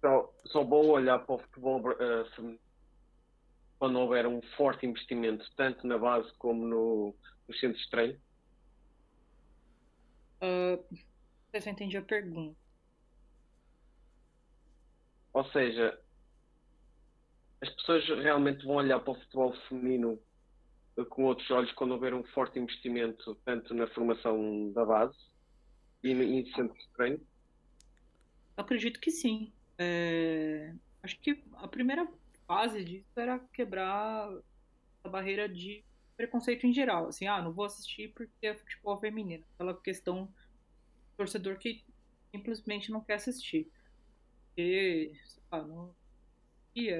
só, só bom olhar para o futebol uh, feminino quando houver um forte investimento, tanto na base como no, no centro de treino? Uh, eu entendi a pergunta. Ou seja, as pessoas realmente vão olhar para o futebol feminino com outros olhos quando houver um forte investimento tanto na formação da base e em centro de treino? acredito que sim. É, acho que a primeira fase disso era quebrar a barreira de preconceito em geral. Assim, ah, não vou assistir porque é futebol feminino. Aquela questão torcedor que simplesmente não quer assistir. Porque, sei lá, não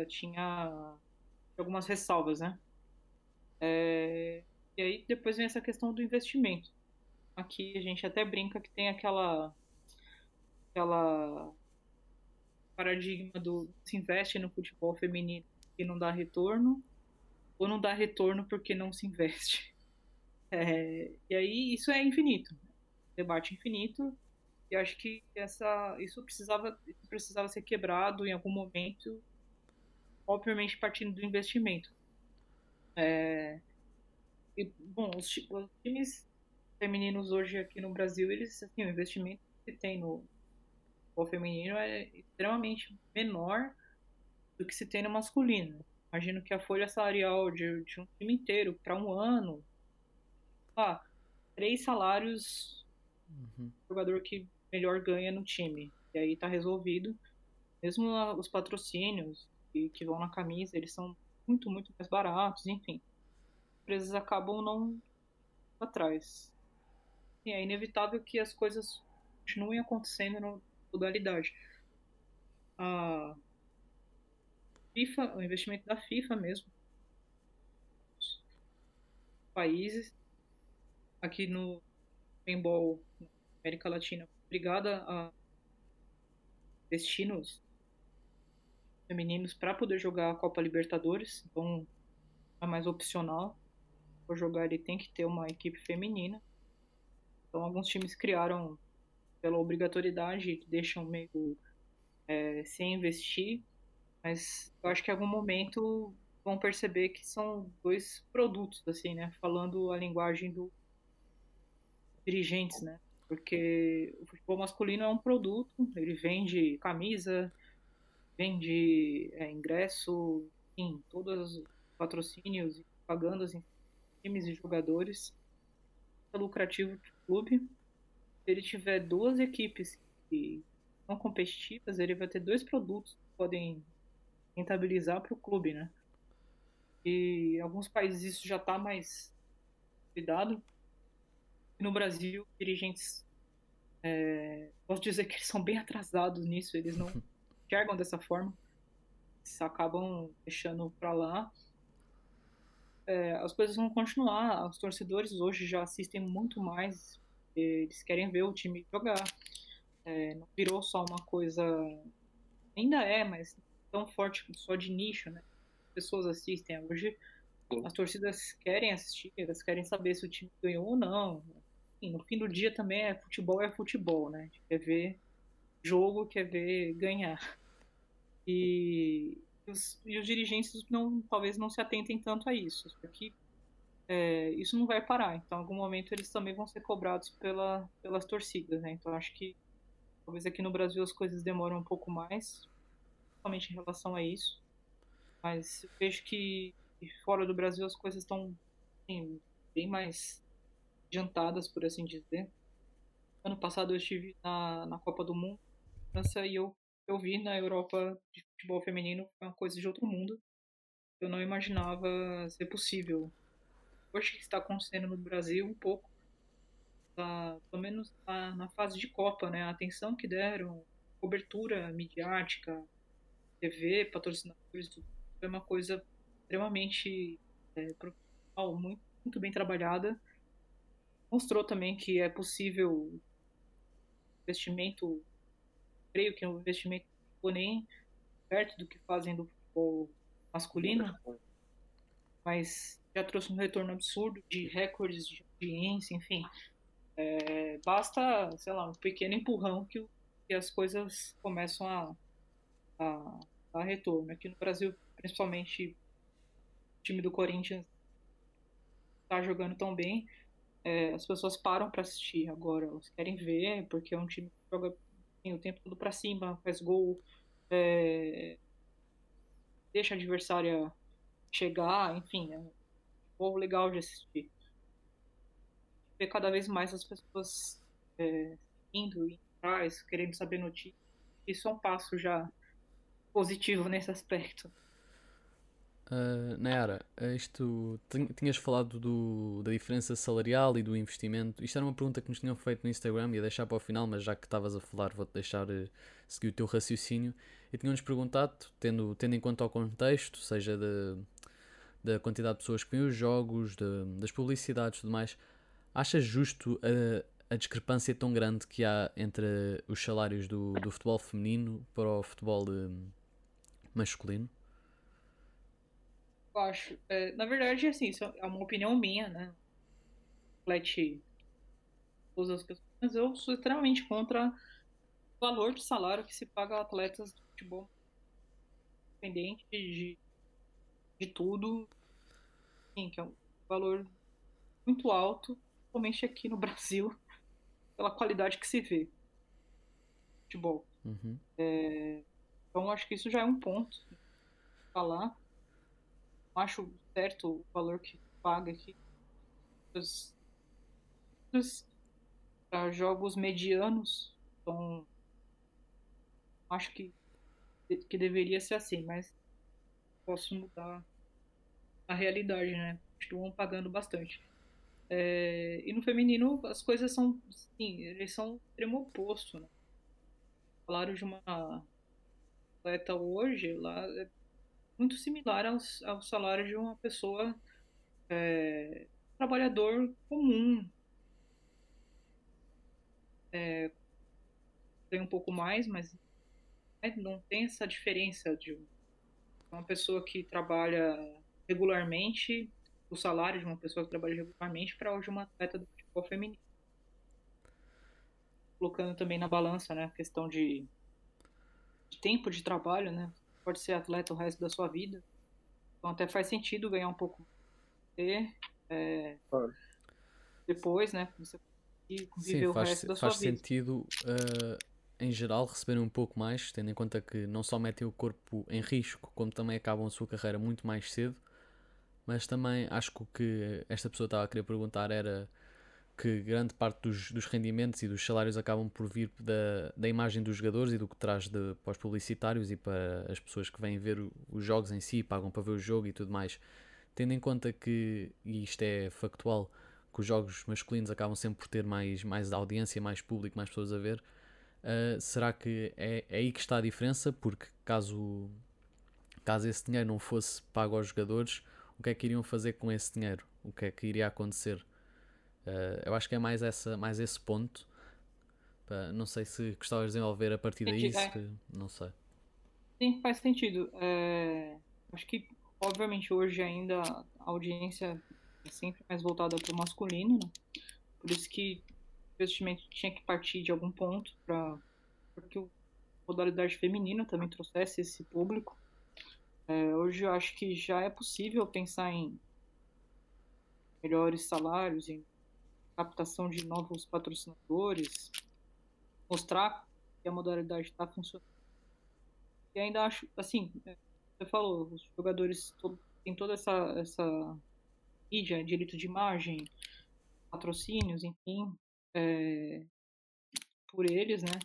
tinha algumas ressalvas, né? É, e aí depois vem essa questão do investimento. Aqui a gente até brinca que tem aquela aquela paradigma do se investe no futebol feminino e não dá retorno, ou não dá retorno porque não se investe. É, e aí isso é infinito, debate infinito. E acho que essa, isso precisava, precisava ser quebrado em algum momento, obviamente partindo do investimento. É, e, bom, os, os, times femininos hoje aqui no Brasil, eles, assim, o investimento que tem no futebol feminino é extremamente menor do que se tem no masculino. Imagino que a folha salarial de, de um time inteiro para um ano, ah, três salários uhum. jogador que melhor ganha no time. E aí tá resolvido. Mesmo os patrocínios que, que vão na camisa, eles são muito, muito mais baratos, enfim. As empresas acabam não atrás. E é inevitável que as coisas continuem acontecendo na modalidade. A FIFA, o investimento da FIFA mesmo. Países aqui no paintball na América Latina, obrigada a destinos femininos para poder jogar a Copa Libertadores, então é mais opcional. Para jogar ele tem que ter uma equipe feminina. Então alguns times criaram pela obrigatoriedade, deixam meio é, sem investir, mas eu acho que em algum momento vão perceber que são dois produtos, assim, né? Falando a linguagem do dirigentes, né? Porque o futebol masculino é um produto, ele vende camisa, vende é, ingresso, enfim, todos os patrocínios e propagandas em times e jogadores. É lucrativo para o clube. Se ele tiver duas equipes que são competitivas, ele vai ter dois produtos que podem rentabilizar para o clube, né? E em alguns países isso já está mais cuidado. No Brasil, dirigentes, é, posso dizer que eles são bem atrasados nisso, eles não enxergam dessa forma, acabam deixando para lá. É, as coisas vão continuar, os torcedores hoje já assistem muito mais, eles querem ver o time jogar. É, não virou só uma coisa, ainda é, mas tão forte só de nicho, né? Pessoas assistem hoje. As torcidas querem assistir, elas querem saber se o time ganhou ou não. No fim do dia também é futebol é futebol, né? Quer ver jogo, quer ver ganhar. E os, e os dirigentes não, talvez não se atentem tanto a isso. Porque é, isso não vai parar. Então, em algum momento, eles também vão ser cobrados pela, pelas torcidas. Né? Então, acho que talvez aqui no Brasil as coisas demoram um pouco mais, principalmente em relação a isso. Mas vejo que fora do Brasil as coisas estão assim, bem mais adiantadas, por assim dizer. Ano passado eu estive na, na Copa do Mundo, França, e eu eu vi na Europa de futebol feminino foi uma coisa de outro mundo. Eu não imaginava ser possível. Hoje que está acontecendo no Brasil um pouco, tá, pelo menos tá na fase de Copa, né? A atenção que deram, cobertura midiática, TV, patrocinadores, foi uma coisa extremamente é, profissional, muito, muito bem trabalhada. Mostrou também que é possível investimento creio que é um investimento não nem perto do que fazem do futebol masculino, mas já trouxe um retorno absurdo de recordes de audiência, enfim. É, basta, sei lá, um pequeno empurrão que, que as coisas começam a, a, a retorno. Aqui no Brasil, principalmente, o time do Corinthians está jogando tão bem, é, as pessoas param para assistir agora, elas querem ver, porque é um time que joga o tempo todo para cima, faz gol, é, deixa a adversária chegar, enfim, é um gol legal de assistir. Ver cada vez mais as pessoas é, indo e atrás, querendo saber notícias. Isso é um passo já positivo nesse aspecto. Uh, Nayara, isto tinhas falado do, da diferença salarial e do investimento. Isto era uma pergunta que nos tinham feito no Instagram, ia deixar para o final, mas já que estavas a falar, vou-te deixar uh, seguir o teu raciocínio. E tinham-nos perguntado, tendo, tendo em conta o contexto, seja de, da quantidade de pessoas que vêem os jogos, de, das publicidades e tudo mais, achas justo a, a discrepância tão grande que há entre os salários do, do futebol feminino para o futebol de, masculino? Eu acho. É, na verdade, assim, isso é uma opinião minha, né? Reflete todas as pessoas, mas eu sou extremamente contra o valor de salário que se paga a atletas de futebol independente de, de tudo. Sim, que é um valor muito alto, principalmente aqui no Brasil, pela qualidade que se vê. Futebol. Uhum. É, então acho que isso já é um ponto falar acho certo o valor que paga aqui para jogos medianos. Então, acho que, que deveria ser assim, mas posso mudar a realidade, né? Continuam pagando bastante. É, e no feminino as coisas são, sim, eles são extremo oposto, né? Falaram de uma atleta hoje, lá é muito similar ao, ao salário de uma pessoa é, trabalhador comum. É, tem um pouco mais, mas né, não tem essa diferença de uma pessoa que trabalha regularmente, o salário de uma pessoa que trabalha regularmente para hoje uma atleta do futebol feminino. Colocando também na balança né, a questão de, de tempo de trabalho, né? Pode ser atleta o resto da sua vida. Então até faz sentido ganhar um pouco ter, é, claro. depois, né? Você viver Sim, o faz, resto da sua faz vida. Faz sentido, uh, em geral, receberem um pouco mais, tendo em conta que não só metem o corpo em risco, como também acabam a sua carreira muito mais cedo. Mas também acho que o que esta pessoa estava a querer perguntar era que grande parte dos, dos rendimentos e dos salários acabam por vir da, da imagem dos jogadores e do que traz de, para os publicitários e para as pessoas que vêm ver os jogos em si, pagam para ver o jogo e tudo mais. Tendo em conta que, e isto é factual, que os jogos masculinos acabam sempre por ter mais, mais audiência, mais público, mais pessoas a ver, uh, será que é, é aí que está a diferença? Porque caso, caso esse dinheiro não fosse pago aos jogadores, o que é que iriam fazer com esse dinheiro? O que é que iria acontecer? Uh, eu acho que é mais, essa, mais esse ponto. não sei se gostavas de desenvolver a partir daí, se, não sei. Sim, faz sentido. É, acho que, obviamente, hoje ainda a audiência é sempre mais voltada para o masculino, né? por isso que o investimento tinha que partir de algum ponto para que a modalidade feminina também trouxesse esse público. É, hoje eu acho que já é possível pensar em melhores salários, em captação de novos patrocinadores, mostrar que a modalidade está funcionando. E ainda acho, assim, é, você falou, os jogadores têm toda essa, essa mídia, direito de imagem, patrocínios, enfim, é, por eles, né?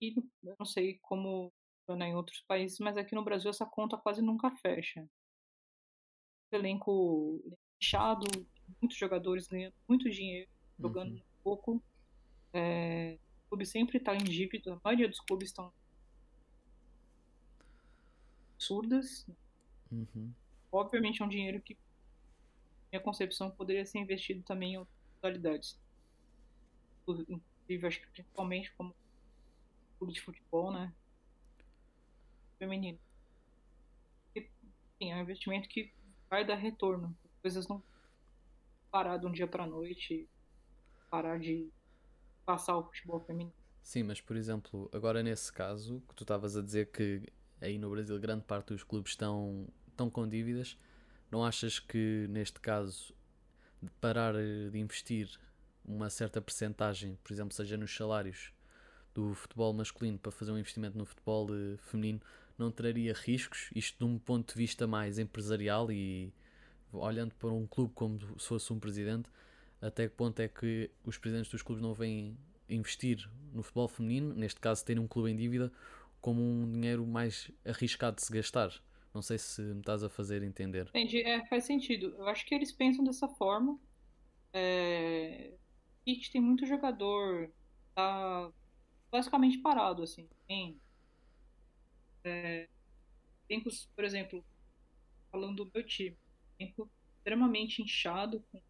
E eu não sei como funciona em outros países, mas aqui no Brasil essa conta quase nunca fecha. Elenco inchado, muitos jogadores ganhando muito dinheiro, jogando uhum. pouco. É, o clube sempre está em dívida, a maioria dos clubes estão absurdas. Uhum. Obviamente é um dinheiro que, minha concepção, poderia ser investido também em outras modalidades. Inclusive, acho que principalmente como clube de futebol, né? Feminino. E, sim, é um investimento que vai dar retorno. As coisas não parar de um dia para noite, parar de passar o futebol feminino. Sim, mas por exemplo, agora nesse caso, que tu estavas a dizer que aí no Brasil grande parte dos clubes estão, estão com dívidas, não achas que neste caso de parar de investir uma certa percentagem, por exemplo, seja nos salários do futebol masculino para fazer um investimento no futebol eh, feminino, não traria riscos? Isto de um ponto de vista mais empresarial e olhando para um clube como se fosse um presidente, até que ponto é que os presidentes dos clubes não vêm investir no futebol feminino, neste caso terem um clube em dívida, como um dinheiro mais arriscado de se gastar? Não sei se me estás a fazer entender. Entendi, é, faz sentido. Eu acho que eles pensam dessa forma. É... Heat tem muito jogador, tá basicamente parado, assim. Tem, é... tempos, por exemplo, falando do meu time, tempo extremamente inchado, com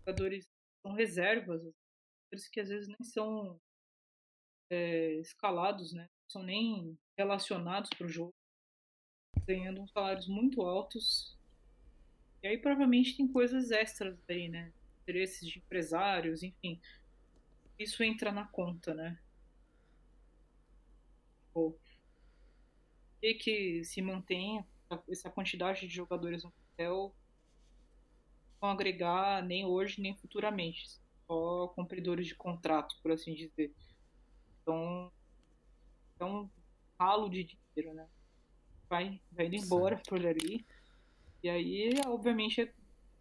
jogadores com reservas, jogadores que às vezes nem são é, escalados, né? São nem relacionados para o jogo ganhando uns salários muito altos. E aí provavelmente tem coisas extras aí, né? Interesses de empresários, enfim. Isso entra na conta, né? Pô, e que se mantenha essa quantidade de jogadores no hotel vão agregar nem hoje nem futuramente. Só cumpridores de contrato, por assim dizer. Então, é um ralo de dinheiro, né? vai, vai indo embora certo. por ali. E aí, obviamente, eu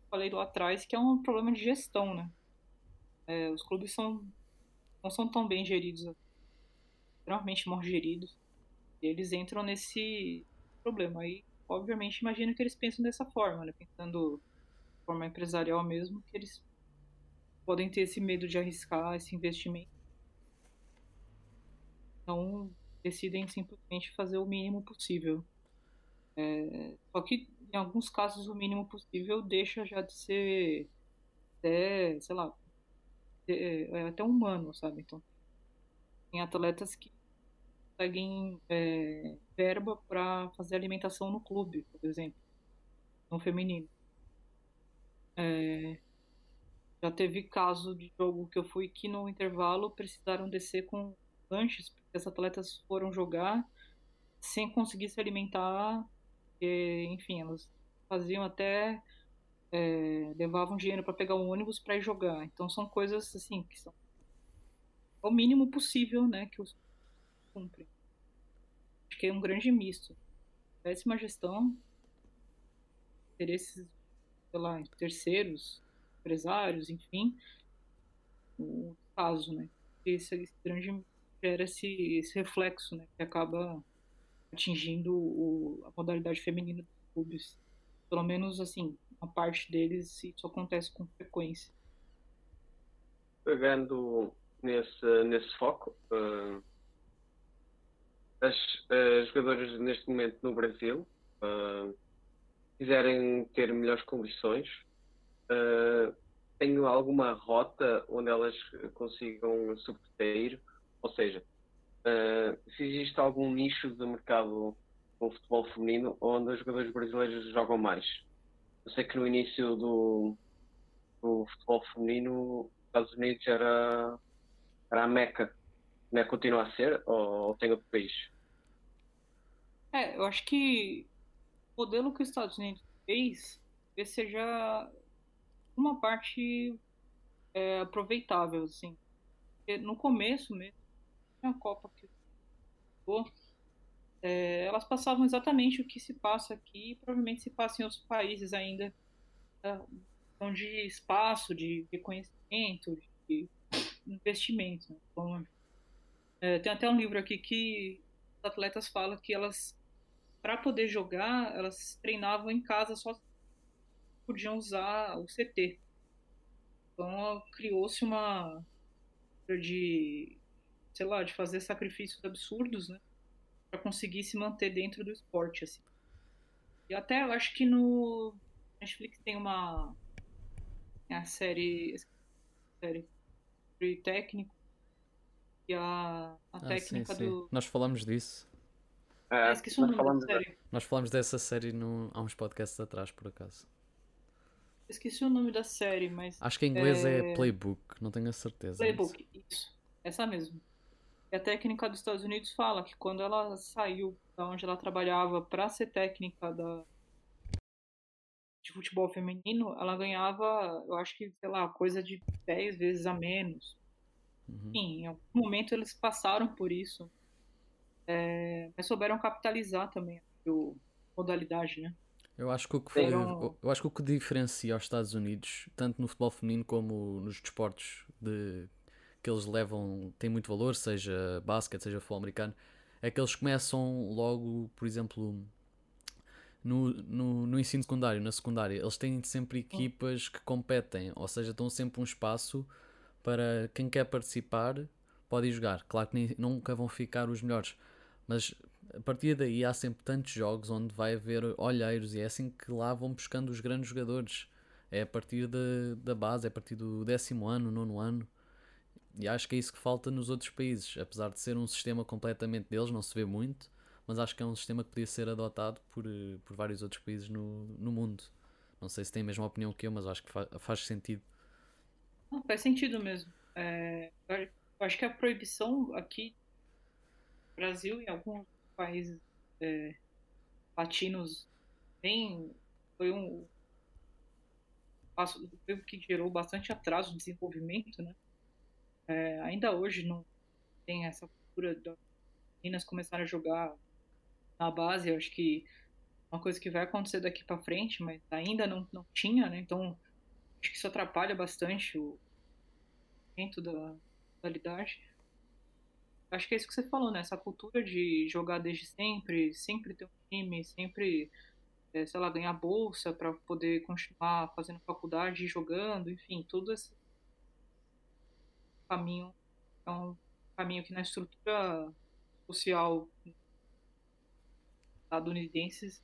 falei lá atrás que é um problema de gestão, né? É, os clubes são, não são tão bem geridos, extremamente mal geridos. E eles entram nesse problema. Aí, obviamente, imagino que eles pensam dessa forma, né? Pensando de forma empresarial mesmo, que eles podem ter esse medo de arriscar esse investimento. Então, decidem simplesmente fazer o mínimo possível. É, só que em alguns casos o mínimo possível deixa já de ser até, sei lá, é, é até humano, sabe? Então, tem atletas que conseguem é, verba para fazer alimentação no clube, por exemplo, no feminino. É, já teve caso de jogo que eu fui que no intervalo precisaram descer com lanches, porque as atletas foram jogar sem conseguir se alimentar porque, enfim, elas faziam até. É, levavam dinheiro para pegar o ônibus para ir jogar. Então são coisas assim que são o mínimo possível, né, que os cumprem. Acho que é um grande misto. Péssima gestão, interesses, sei lá, terceiros, empresários, enfim, o caso, né? Esse, esse grande gera esse, esse reflexo, né, que acaba atingindo o, a modalidade feminina dos clubes. Pelo menos, assim, uma parte deles isso acontece com frequência. Pegando nesse, nesse foco, uh, as, as jogadoras neste momento no Brasil uh, quiserem ter melhores condições, uh, tenho alguma rota onde elas consigam subtrair, ou seja, uh, se existe algum nicho de mercado com futebol feminino onde os jogadores brasileiros jogam mais. Eu sei que no início do, do futebol feminino, os Estados Unidos era, era a Meca. Não é continua a ser ou, ou tem outro país? É, eu acho que o modelo que os Estados Unidos fez seja uma parte é, aproveitável, assim. Porque no começo mesmo, a Copa que é, elas passavam exatamente o que se passa aqui provavelmente se passa em outros países ainda tá? então, de espaço, de reconhecimento, de investimento. Né? Então, é, tem até um livro aqui que os atletas falam que elas, para poder jogar, elas treinavam em casa só podiam usar o CT. Então criou-se uma de sei lá, de fazer sacrifícios absurdos, né? Pra conseguir se manter dentro do esporte, assim. E até eu acho que no Netflix tem uma a série série técnico e a, a ah, técnica sim, sim. do nós falamos disso é, esqueci o nome da série. nós falamos dessa série no, há uns podcasts atrás por acaso esqueci o nome da série mas acho que em inglês é, é Playbook não tenho a certeza Playbook isso essa mesmo e a técnica dos Estados Unidos fala que quando ela saiu da onde ela trabalhava para ser técnica da de futebol feminino, ela ganhava, eu acho que, sei lá, coisa de 10 vezes a menos. Uhum. Em algum momento eles passaram por isso. É, mas souberam capitalizar também a modalidade, né? Eu acho que o que, foi, eu acho que o que diferencia os Estados Unidos, tanto no futebol feminino como nos desportos de que eles levam tem muito valor, seja basquete, seja futebol americano, é que eles começam logo, por exemplo, no, no, no ensino secundário, na secundária, eles têm sempre equipas que competem, ou seja, estão sempre um espaço para quem quer participar pode jogar. Claro que nem, nunca vão ficar os melhores, mas a partir daí há sempre tantos jogos onde vai haver olheiros e é assim que lá vão buscando os grandes jogadores. É a partir da, da base, é a partir do décimo ano, nono ano. E acho que é isso que falta nos outros países. Apesar de ser um sistema completamente deles, não se vê muito, mas acho que é um sistema que podia ser adotado por, por vários outros países no, no mundo. Não sei se tem a mesma opinião que eu, mas acho que fa faz sentido. Não, faz sentido mesmo. É, eu acho que a proibição aqui no Brasil e alguns países é, latinos bem foi um passo que gerou bastante atraso de desenvolvimento, né? É, ainda hoje não tem essa cultura das meninas começarem a jogar na base. Eu acho que uma coisa que vai acontecer daqui para frente, mas ainda não, não tinha, né? Então acho que isso atrapalha bastante o dentro da modalidade. Acho que é isso que você falou, né? Essa cultura de jogar desde sempre, sempre ter um time, sempre, é, sei lá, ganhar bolsa para poder continuar fazendo faculdade jogando, enfim, todo esse caminho é um caminho que na estrutura social estadunidense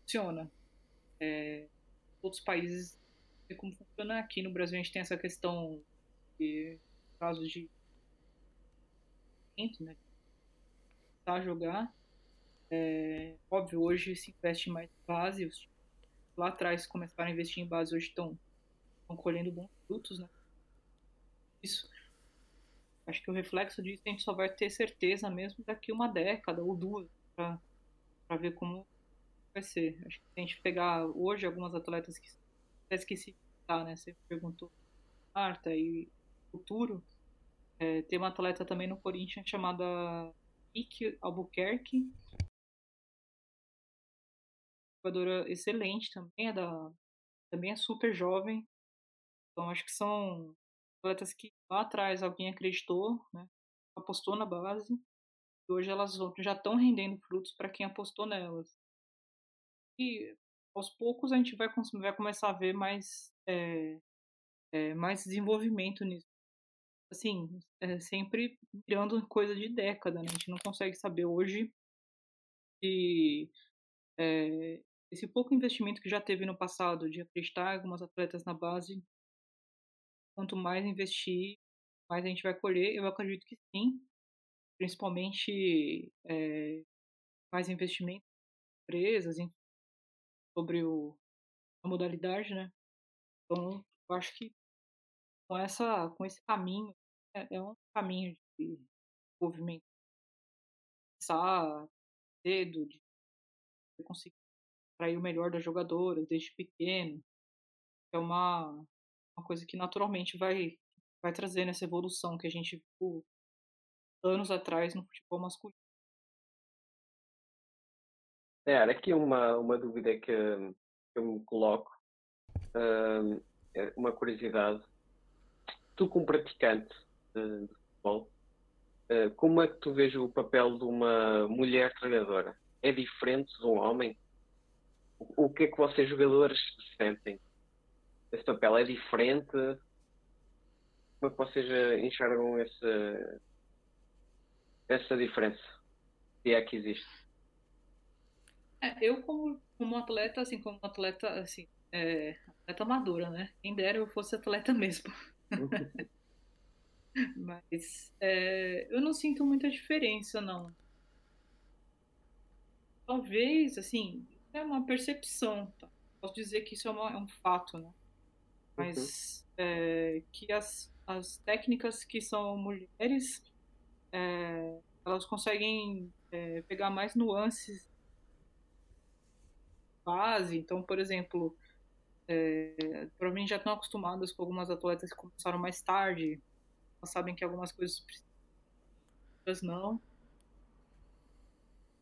funciona. É, outros países, como funciona aqui no Brasil, a gente tem essa questão de casos de né, a jogar. É, óbvio, hoje se investe mais em base. Os lá atrás começaram a investir em base, hoje estão colhendo bons frutos, né? Isso. Acho que o reflexo disso a gente só vai ter certeza mesmo daqui uma década ou duas para ver como vai ser. Acho que se a gente pegar hoje algumas atletas que até esqueci de né? Você perguntou Marta e futuro. É, tem uma atleta também no Corinthians chamada Ike Albuquerque. Jogadora excelente também, é da, também é super jovem. Então acho que são atletas que lá atrás alguém acreditou, né? apostou na base, e hoje elas já estão rendendo frutos para quem apostou nelas. E aos poucos a gente vai, vai começar a ver mais, é, é, mais desenvolvimento nisso assim, é sempre virando coisa de década, né? A gente não consegue saber hoje se é, esse pouco investimento que já teve no passado de acreditar algumas atletas na base, quanto mais investir, mais a gente vai colher. Eu acredito que sim, principalmente mais investimento em empresas, em, sobre o, a modalidade, né? Então, eu acho que com essa com esse caminho é, é um caminho de desenvolvimento. Começar cedo, de conseguir extrair o melhor das jogadoras desde pequeno. É uma, uma coisa que naturalmente vai, vai trazer nessa evolução que a gente viu anos atrás no futebol masculino. É, aqui uma, uma dúvida que, que eu me coloco, uh, uma curiosidade. Tu, como praticante, de, de futebol, uh, como é que tu vês o papel de uma mulher treinadora? É diferente de um homem? O, o que é que vocês jogadores sentem? Esse papel é diferente? Como é que vocês eh, enxergam essa, essa diferença? Se é que existe? É, eu como, como atleta, assim, como atleta, assim, é, atleta amadora, né? Quem dera eu fosse atleta mesmo. Mas é, eu não sinto muita diferença, não. Talvez, assim, é uma percepção. Tá? Posso dizer que isso é, uma, é um fato, né? Mas uhum. é, que as, as técnicas que são mulheres, é, elas conseguem é, pegar mais nuances base. Então, por exemplo, é, provavelmente já estão acostumadas com algumas atletas que começaram mais tarde, sabem que algumas coisas outras não.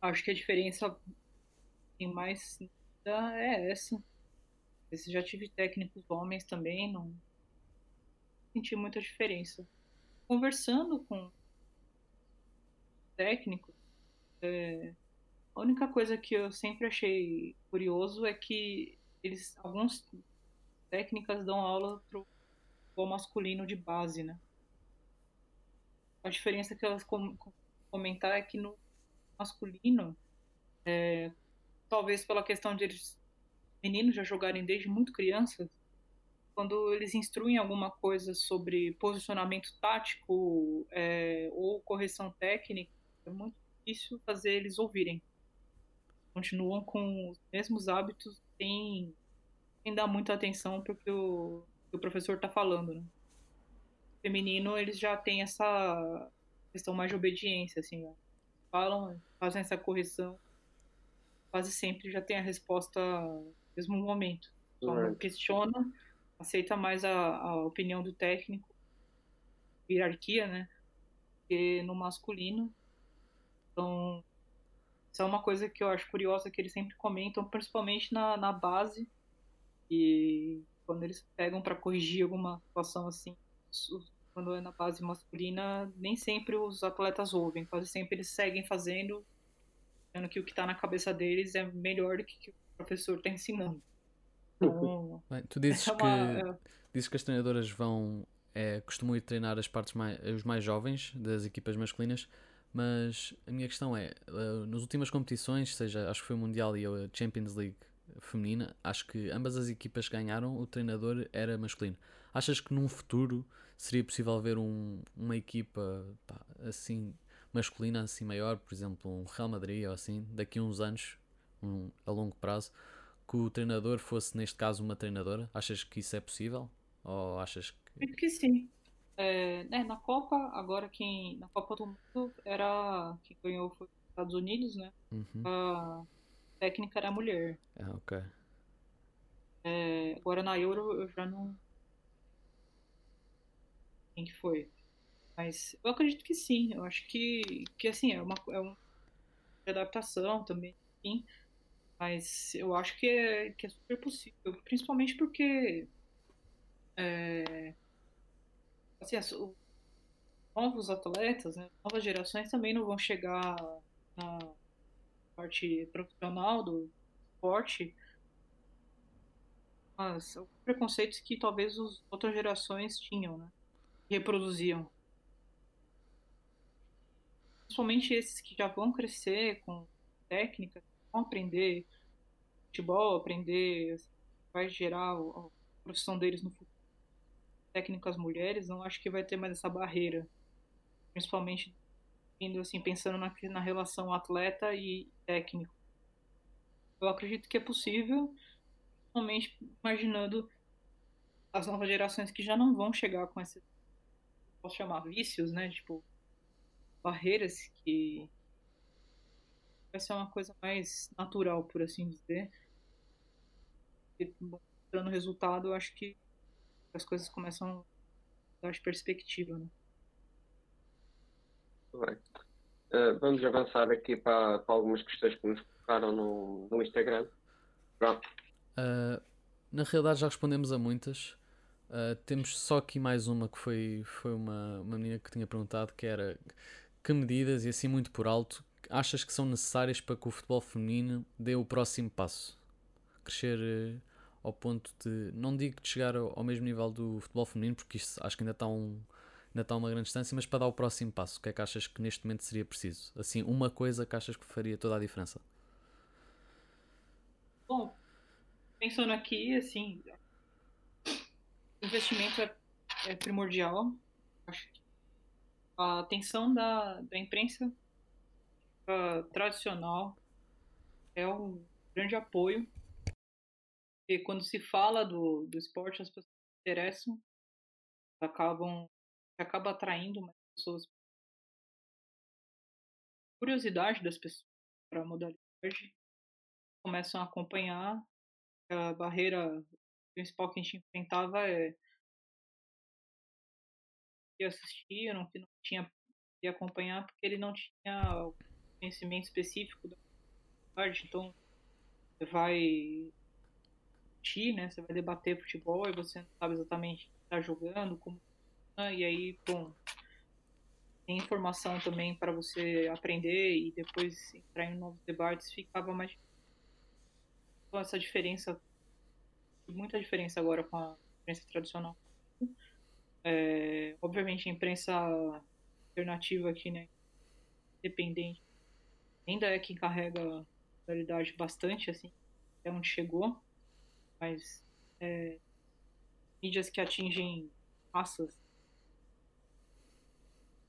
Acho que a diferença tem mais é essa. Eu já tive técnicos homens também, não senti muita diferença. Conversando com técnicos, é, A única coisa que eu sempre achei curioso é que eles, alguns técnicas dão aula pro futebol masculino de base, né? A diferença que elas com, comentar é que no masculino, é, talvez pela questão de eles meninos já jogarem desde muito crianças, quando eles instruem alguma coisa sobre posicionamento tático é, ou correção técnica, é muito difícil fazer eles ouvirem. Continuam com os mesmos hábitos sem, sem dar muita atenção para o que o, professor está falando. Né? Feminino, eles já têm essa questão mais de obediência, assim, ó. falam, fazem essa correção, quase sempre já tem a resposta no mesmo momento. Então, questiona aceita mais a, a opinião do técnico, hierarquia, né? Que no masculino. Então, isso é uma coisa que eu acho curiosa que eles sempre comentam, principalmente na, na base. E quando eles pegam para corrigir alguma situação assim, quando é na base masculina, nem sempre os atletas ouvem, quase sempre eles seguem fazendo, achando que o que está na cabeça deles é melhor do que o professor está ensinando. Então, Bem, tu dizes, é uma... que, dizes que as treinadoras vão é, costumam ir treinar as partes mais, os mais jovens das equipas masculinas, mas a minha questão é, uh, nas últimas competições, seja, acho que foi o Mundial e a Champions League feminina, acho que ambas as equipas ganharam, o treinador era masculino. Achas que num futuro seria possível ver um, uma equipa pá, assim masculina assim maior, por exemplo, um Real Madrid ou assim, daqui a uns anos, um, a longo prazo, que o treinador fosse, neste caso, uma treinadora? Achas que isso é possível? Ou achas que. Que sim. É, né, na Copa, agora quem. Na Copa do Mundo era. Quem ganhou foi os Estados Unidos, né? Uhum. A técnica era a mulher. Ah, ok. É, agora na Euro eu já não. Quem que foi? Mas eu acredito que sim. Eu acho que, que assim, é uma, é uma adaptação também, sim. Mas eu acho que é, que é super possível, principalmente porque é, assim, as, os novos atletas, né, novas gerações também não vão chegar na parte profissional do esporte mas os preconceitos que talvez as outras gerações tinham, né? Reproduziam. Principalmente esses que já vão crescer com técnicas vão aprender futebol, aprender, vai gerar a profissão deles no futuro. Técnicas mulheres, não acho que vai ter mais essa barreira. Principalmente indo assim, pensando na, na relação atleta e técnico. Eu acredito que é possível, principalmente imaginando as novas gerações que já não vão chegar com esses, posso chamar vícios, né? Tipo, barreiras que vai ser uma coisa mais natural, por assim dizer. E, dando resultado, eu acho que as coisas começam a dar perspectiva, né? Bem. Uh, vamos avançar aqui para, para, algumas questões que nos colocaram no, no Instagram. Pronto. Uh, na realidade já respondemos a muitas. Uh, temos só aqui mais uma que foi, foi uma, uma menina que tinha perguntado que era que medidas, e assim muito por alto, achas que são necessárias para que o futebol feminino dê o próximo passo? Crescer ao ponto de, não digo de chegar ao, ao, mesmo nível do futebol feminino, porque isto acho que ainda está, um, ainda está uma grande distância, mas para dar o próximo passo, o que é que achas que neste momento seria preciso? Assim, uma coisa que achas que faria toda a diferença? Bom, pensando aqui, assim, investimento é, é primordial. A atenção da, da imprensa tradicional é um grande apoio. E quando se fala do, do esporte, as pessoas se interessam, acabam acaba atraindo mais pessoas. Curiosidade das pessoas para a modalidade começam a acompanhar. A barreira principal que a gente enfrentava é que assistir, não, que não tinha que acompanhar porque ele não tinha conhecimento específico da parte, então vai discutir, né? Você vai debater futebol e você não sabe exatamente o que está jogando, como e aí, bom, tem informação também para você aprender e depois entrar em novos debates, ficava mais. Com essa diferença, muita diferença agora com a imprensa tradicional. É, obviamente, a imprensa alternativa aqui, né, independente, ainda é quem carrega a realidade bastante, assim, até onde chegou, mas é, mídias que atingem massas.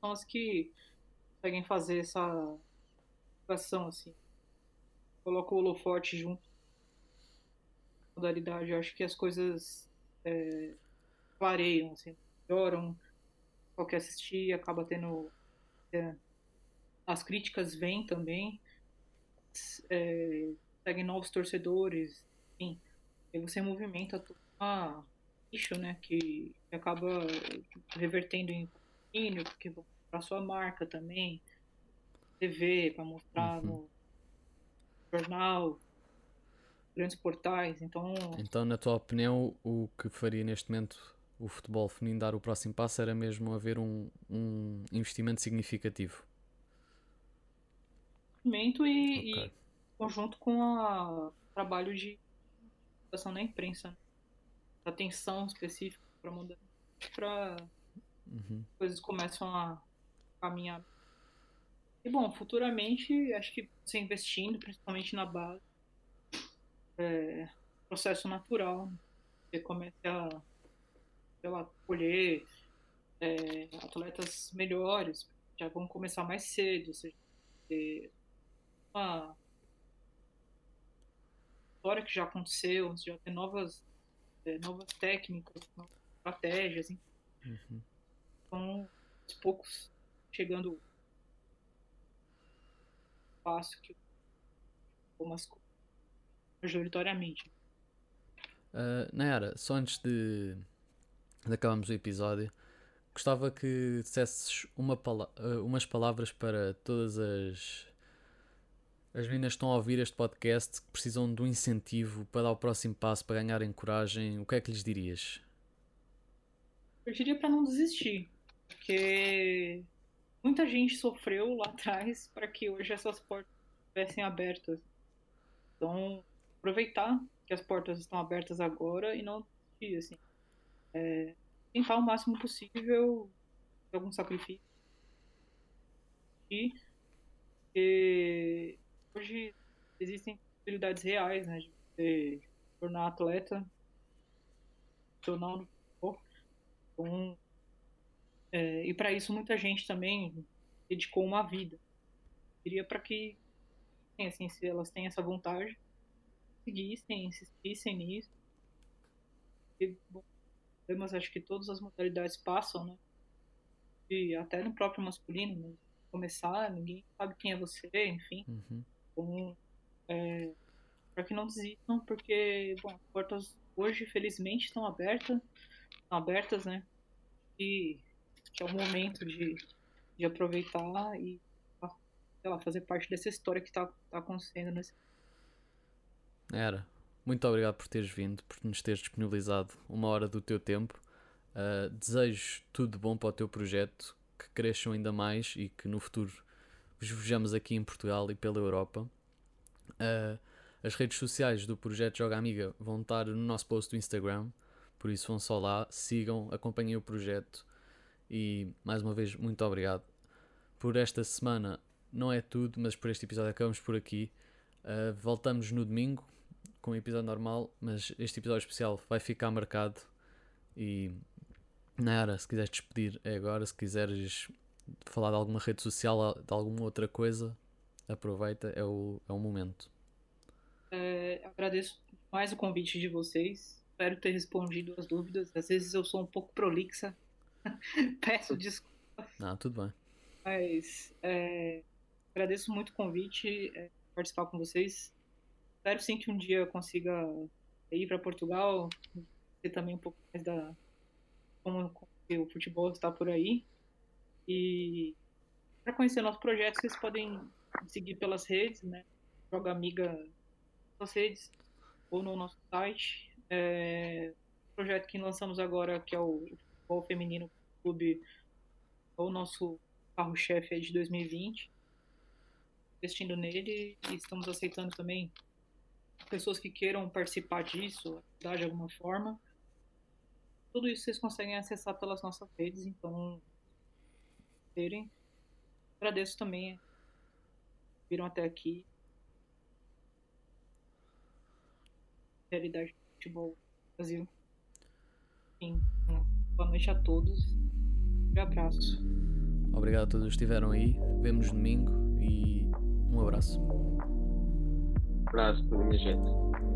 São as que conseguem fazer essa ação assim. Coloca o holofote junto. Modalidade, acho que as coisas é, clareiam, assim, melhoram, qualquer assistir acaba tendo é, as críticas vêm também, é, seguem novos torcedores, enfim, e você movimenta todo um nicho, né, que, que acaba revertendo em patrocínio, porque para sua marca também, TV para mostrar uhum. no jornal, grandes portais, então... Então, na tua opinião, o que faria neste momento o futebol feminino dar o próximo passo era mesmo haver um, um investimento significativo? Investimento e, okay. e conjunto com o trabalho de divulgação na imprensa, né? atenção específica para mudar, para uhum. coisas começam a caminhar. E bom, futuramente acho que você investindo, principalmente na base, é processo natural. Né? Você começa a sei lá, colher é, atletas melhores, já vão começar mais cedo, ou seja, uma história que já aconteceu, já tem novas, é, novas técnicas, novas estratégias. Uhum. Então, aos poucos, chegando passo que algumas coisas majoritariamente. Uh, Nayara, só antes de, de acabarmos o episódio, gostava que dissesses uma pala uh, umas palavras para todas as as meninas estão a ouvir este podcast que precisam de um incentivo para dar o próximo passo, para ganharem coragem, o que é que lhes dirias? Eu diria para não desistir, porque muita gente sofreu lá atrás para que hoje essas portas estivessem abertas. Então, aproveitar que as portas estão abertas agora e não desistir, assim. É, tentar o máximo possível algum sacrifício. E, e hoje existem possibilidades reais, né, de você tornar atleta profissional no futebol. Então, é, e para isso muita gente também dedicou uma vida. Queria para que, assim, se elas têm essa vontade, seguissem, insistissem nisso. E, bom, acho que todas as modalidades passam, né? E até no próprio masculino, né? começar, ninguém sabe quem é você, enfim. Uhum. É, para que não desistam, porque bom, as portas hoje, felizmente, estão abertas, estão abertas, né? E que é o momento de, de aproveitar e sei lá, fazer parte dessa história que está tá acontecendo nesse. Era. Muito obrigado por teres vindo, por nos teres disponibilizado uma hora do teu tempo. Uh, desejo tudo de bom para o teu projeto, que cresçam ainda mais e que no futuro vos vejamos aqui em Portugal e pela Europa. Uh, as redes sociais do projeto Joga Amiga vão estar no nosso post do Instagram, por isso vão só lá, sigam, acompanhem o projeto e mais uma vez muito obrigado. Por esta semana não é tudo, mas por este episódio acabamos por aqui. Uh, voltamos no domingo com o episódio normal, mas este episódio especial vai ficar marcado e Nara, se quiseres despedir é agora, se quiseres falar de alguma rede social, de alguma outra coisa, aproveita, é o, é o momento. É, agradeço mais o convite de vocês. Espero ter respondido as dúvidas. Às vezes eu sou um pouco prolixa. Peço desculpas. Não, tudo bem. Mas é, agradeço muito o convite, é, participar com vocês. Espero sim que um dia eu consiga ir para Portugal, ter também um pouco mais da como, como o futebol está por aí. E para conhecer nosso projeto, vocês podem seguir pelas redes, né? Joga Amiga nas redes ou no nosso site. É, o projeto que lançamos agora, que é o Futebol Feminino Clube, é o nosso carro-chefe de 2020. Investindo nele e estamos aceitando também pessoas que queiram participar disso, ajudar de alguma forma. Tudo isso vocês conseguem acessar pelas nossas redes, então terem. Agradeço também viram até aqui. Realidade do futebol Brasil. Enfim, boa noite a todos. Um abraço. Obrigado a todos que estiveram aí. Vemos domingo e um abraço. Um abraço, minha gente.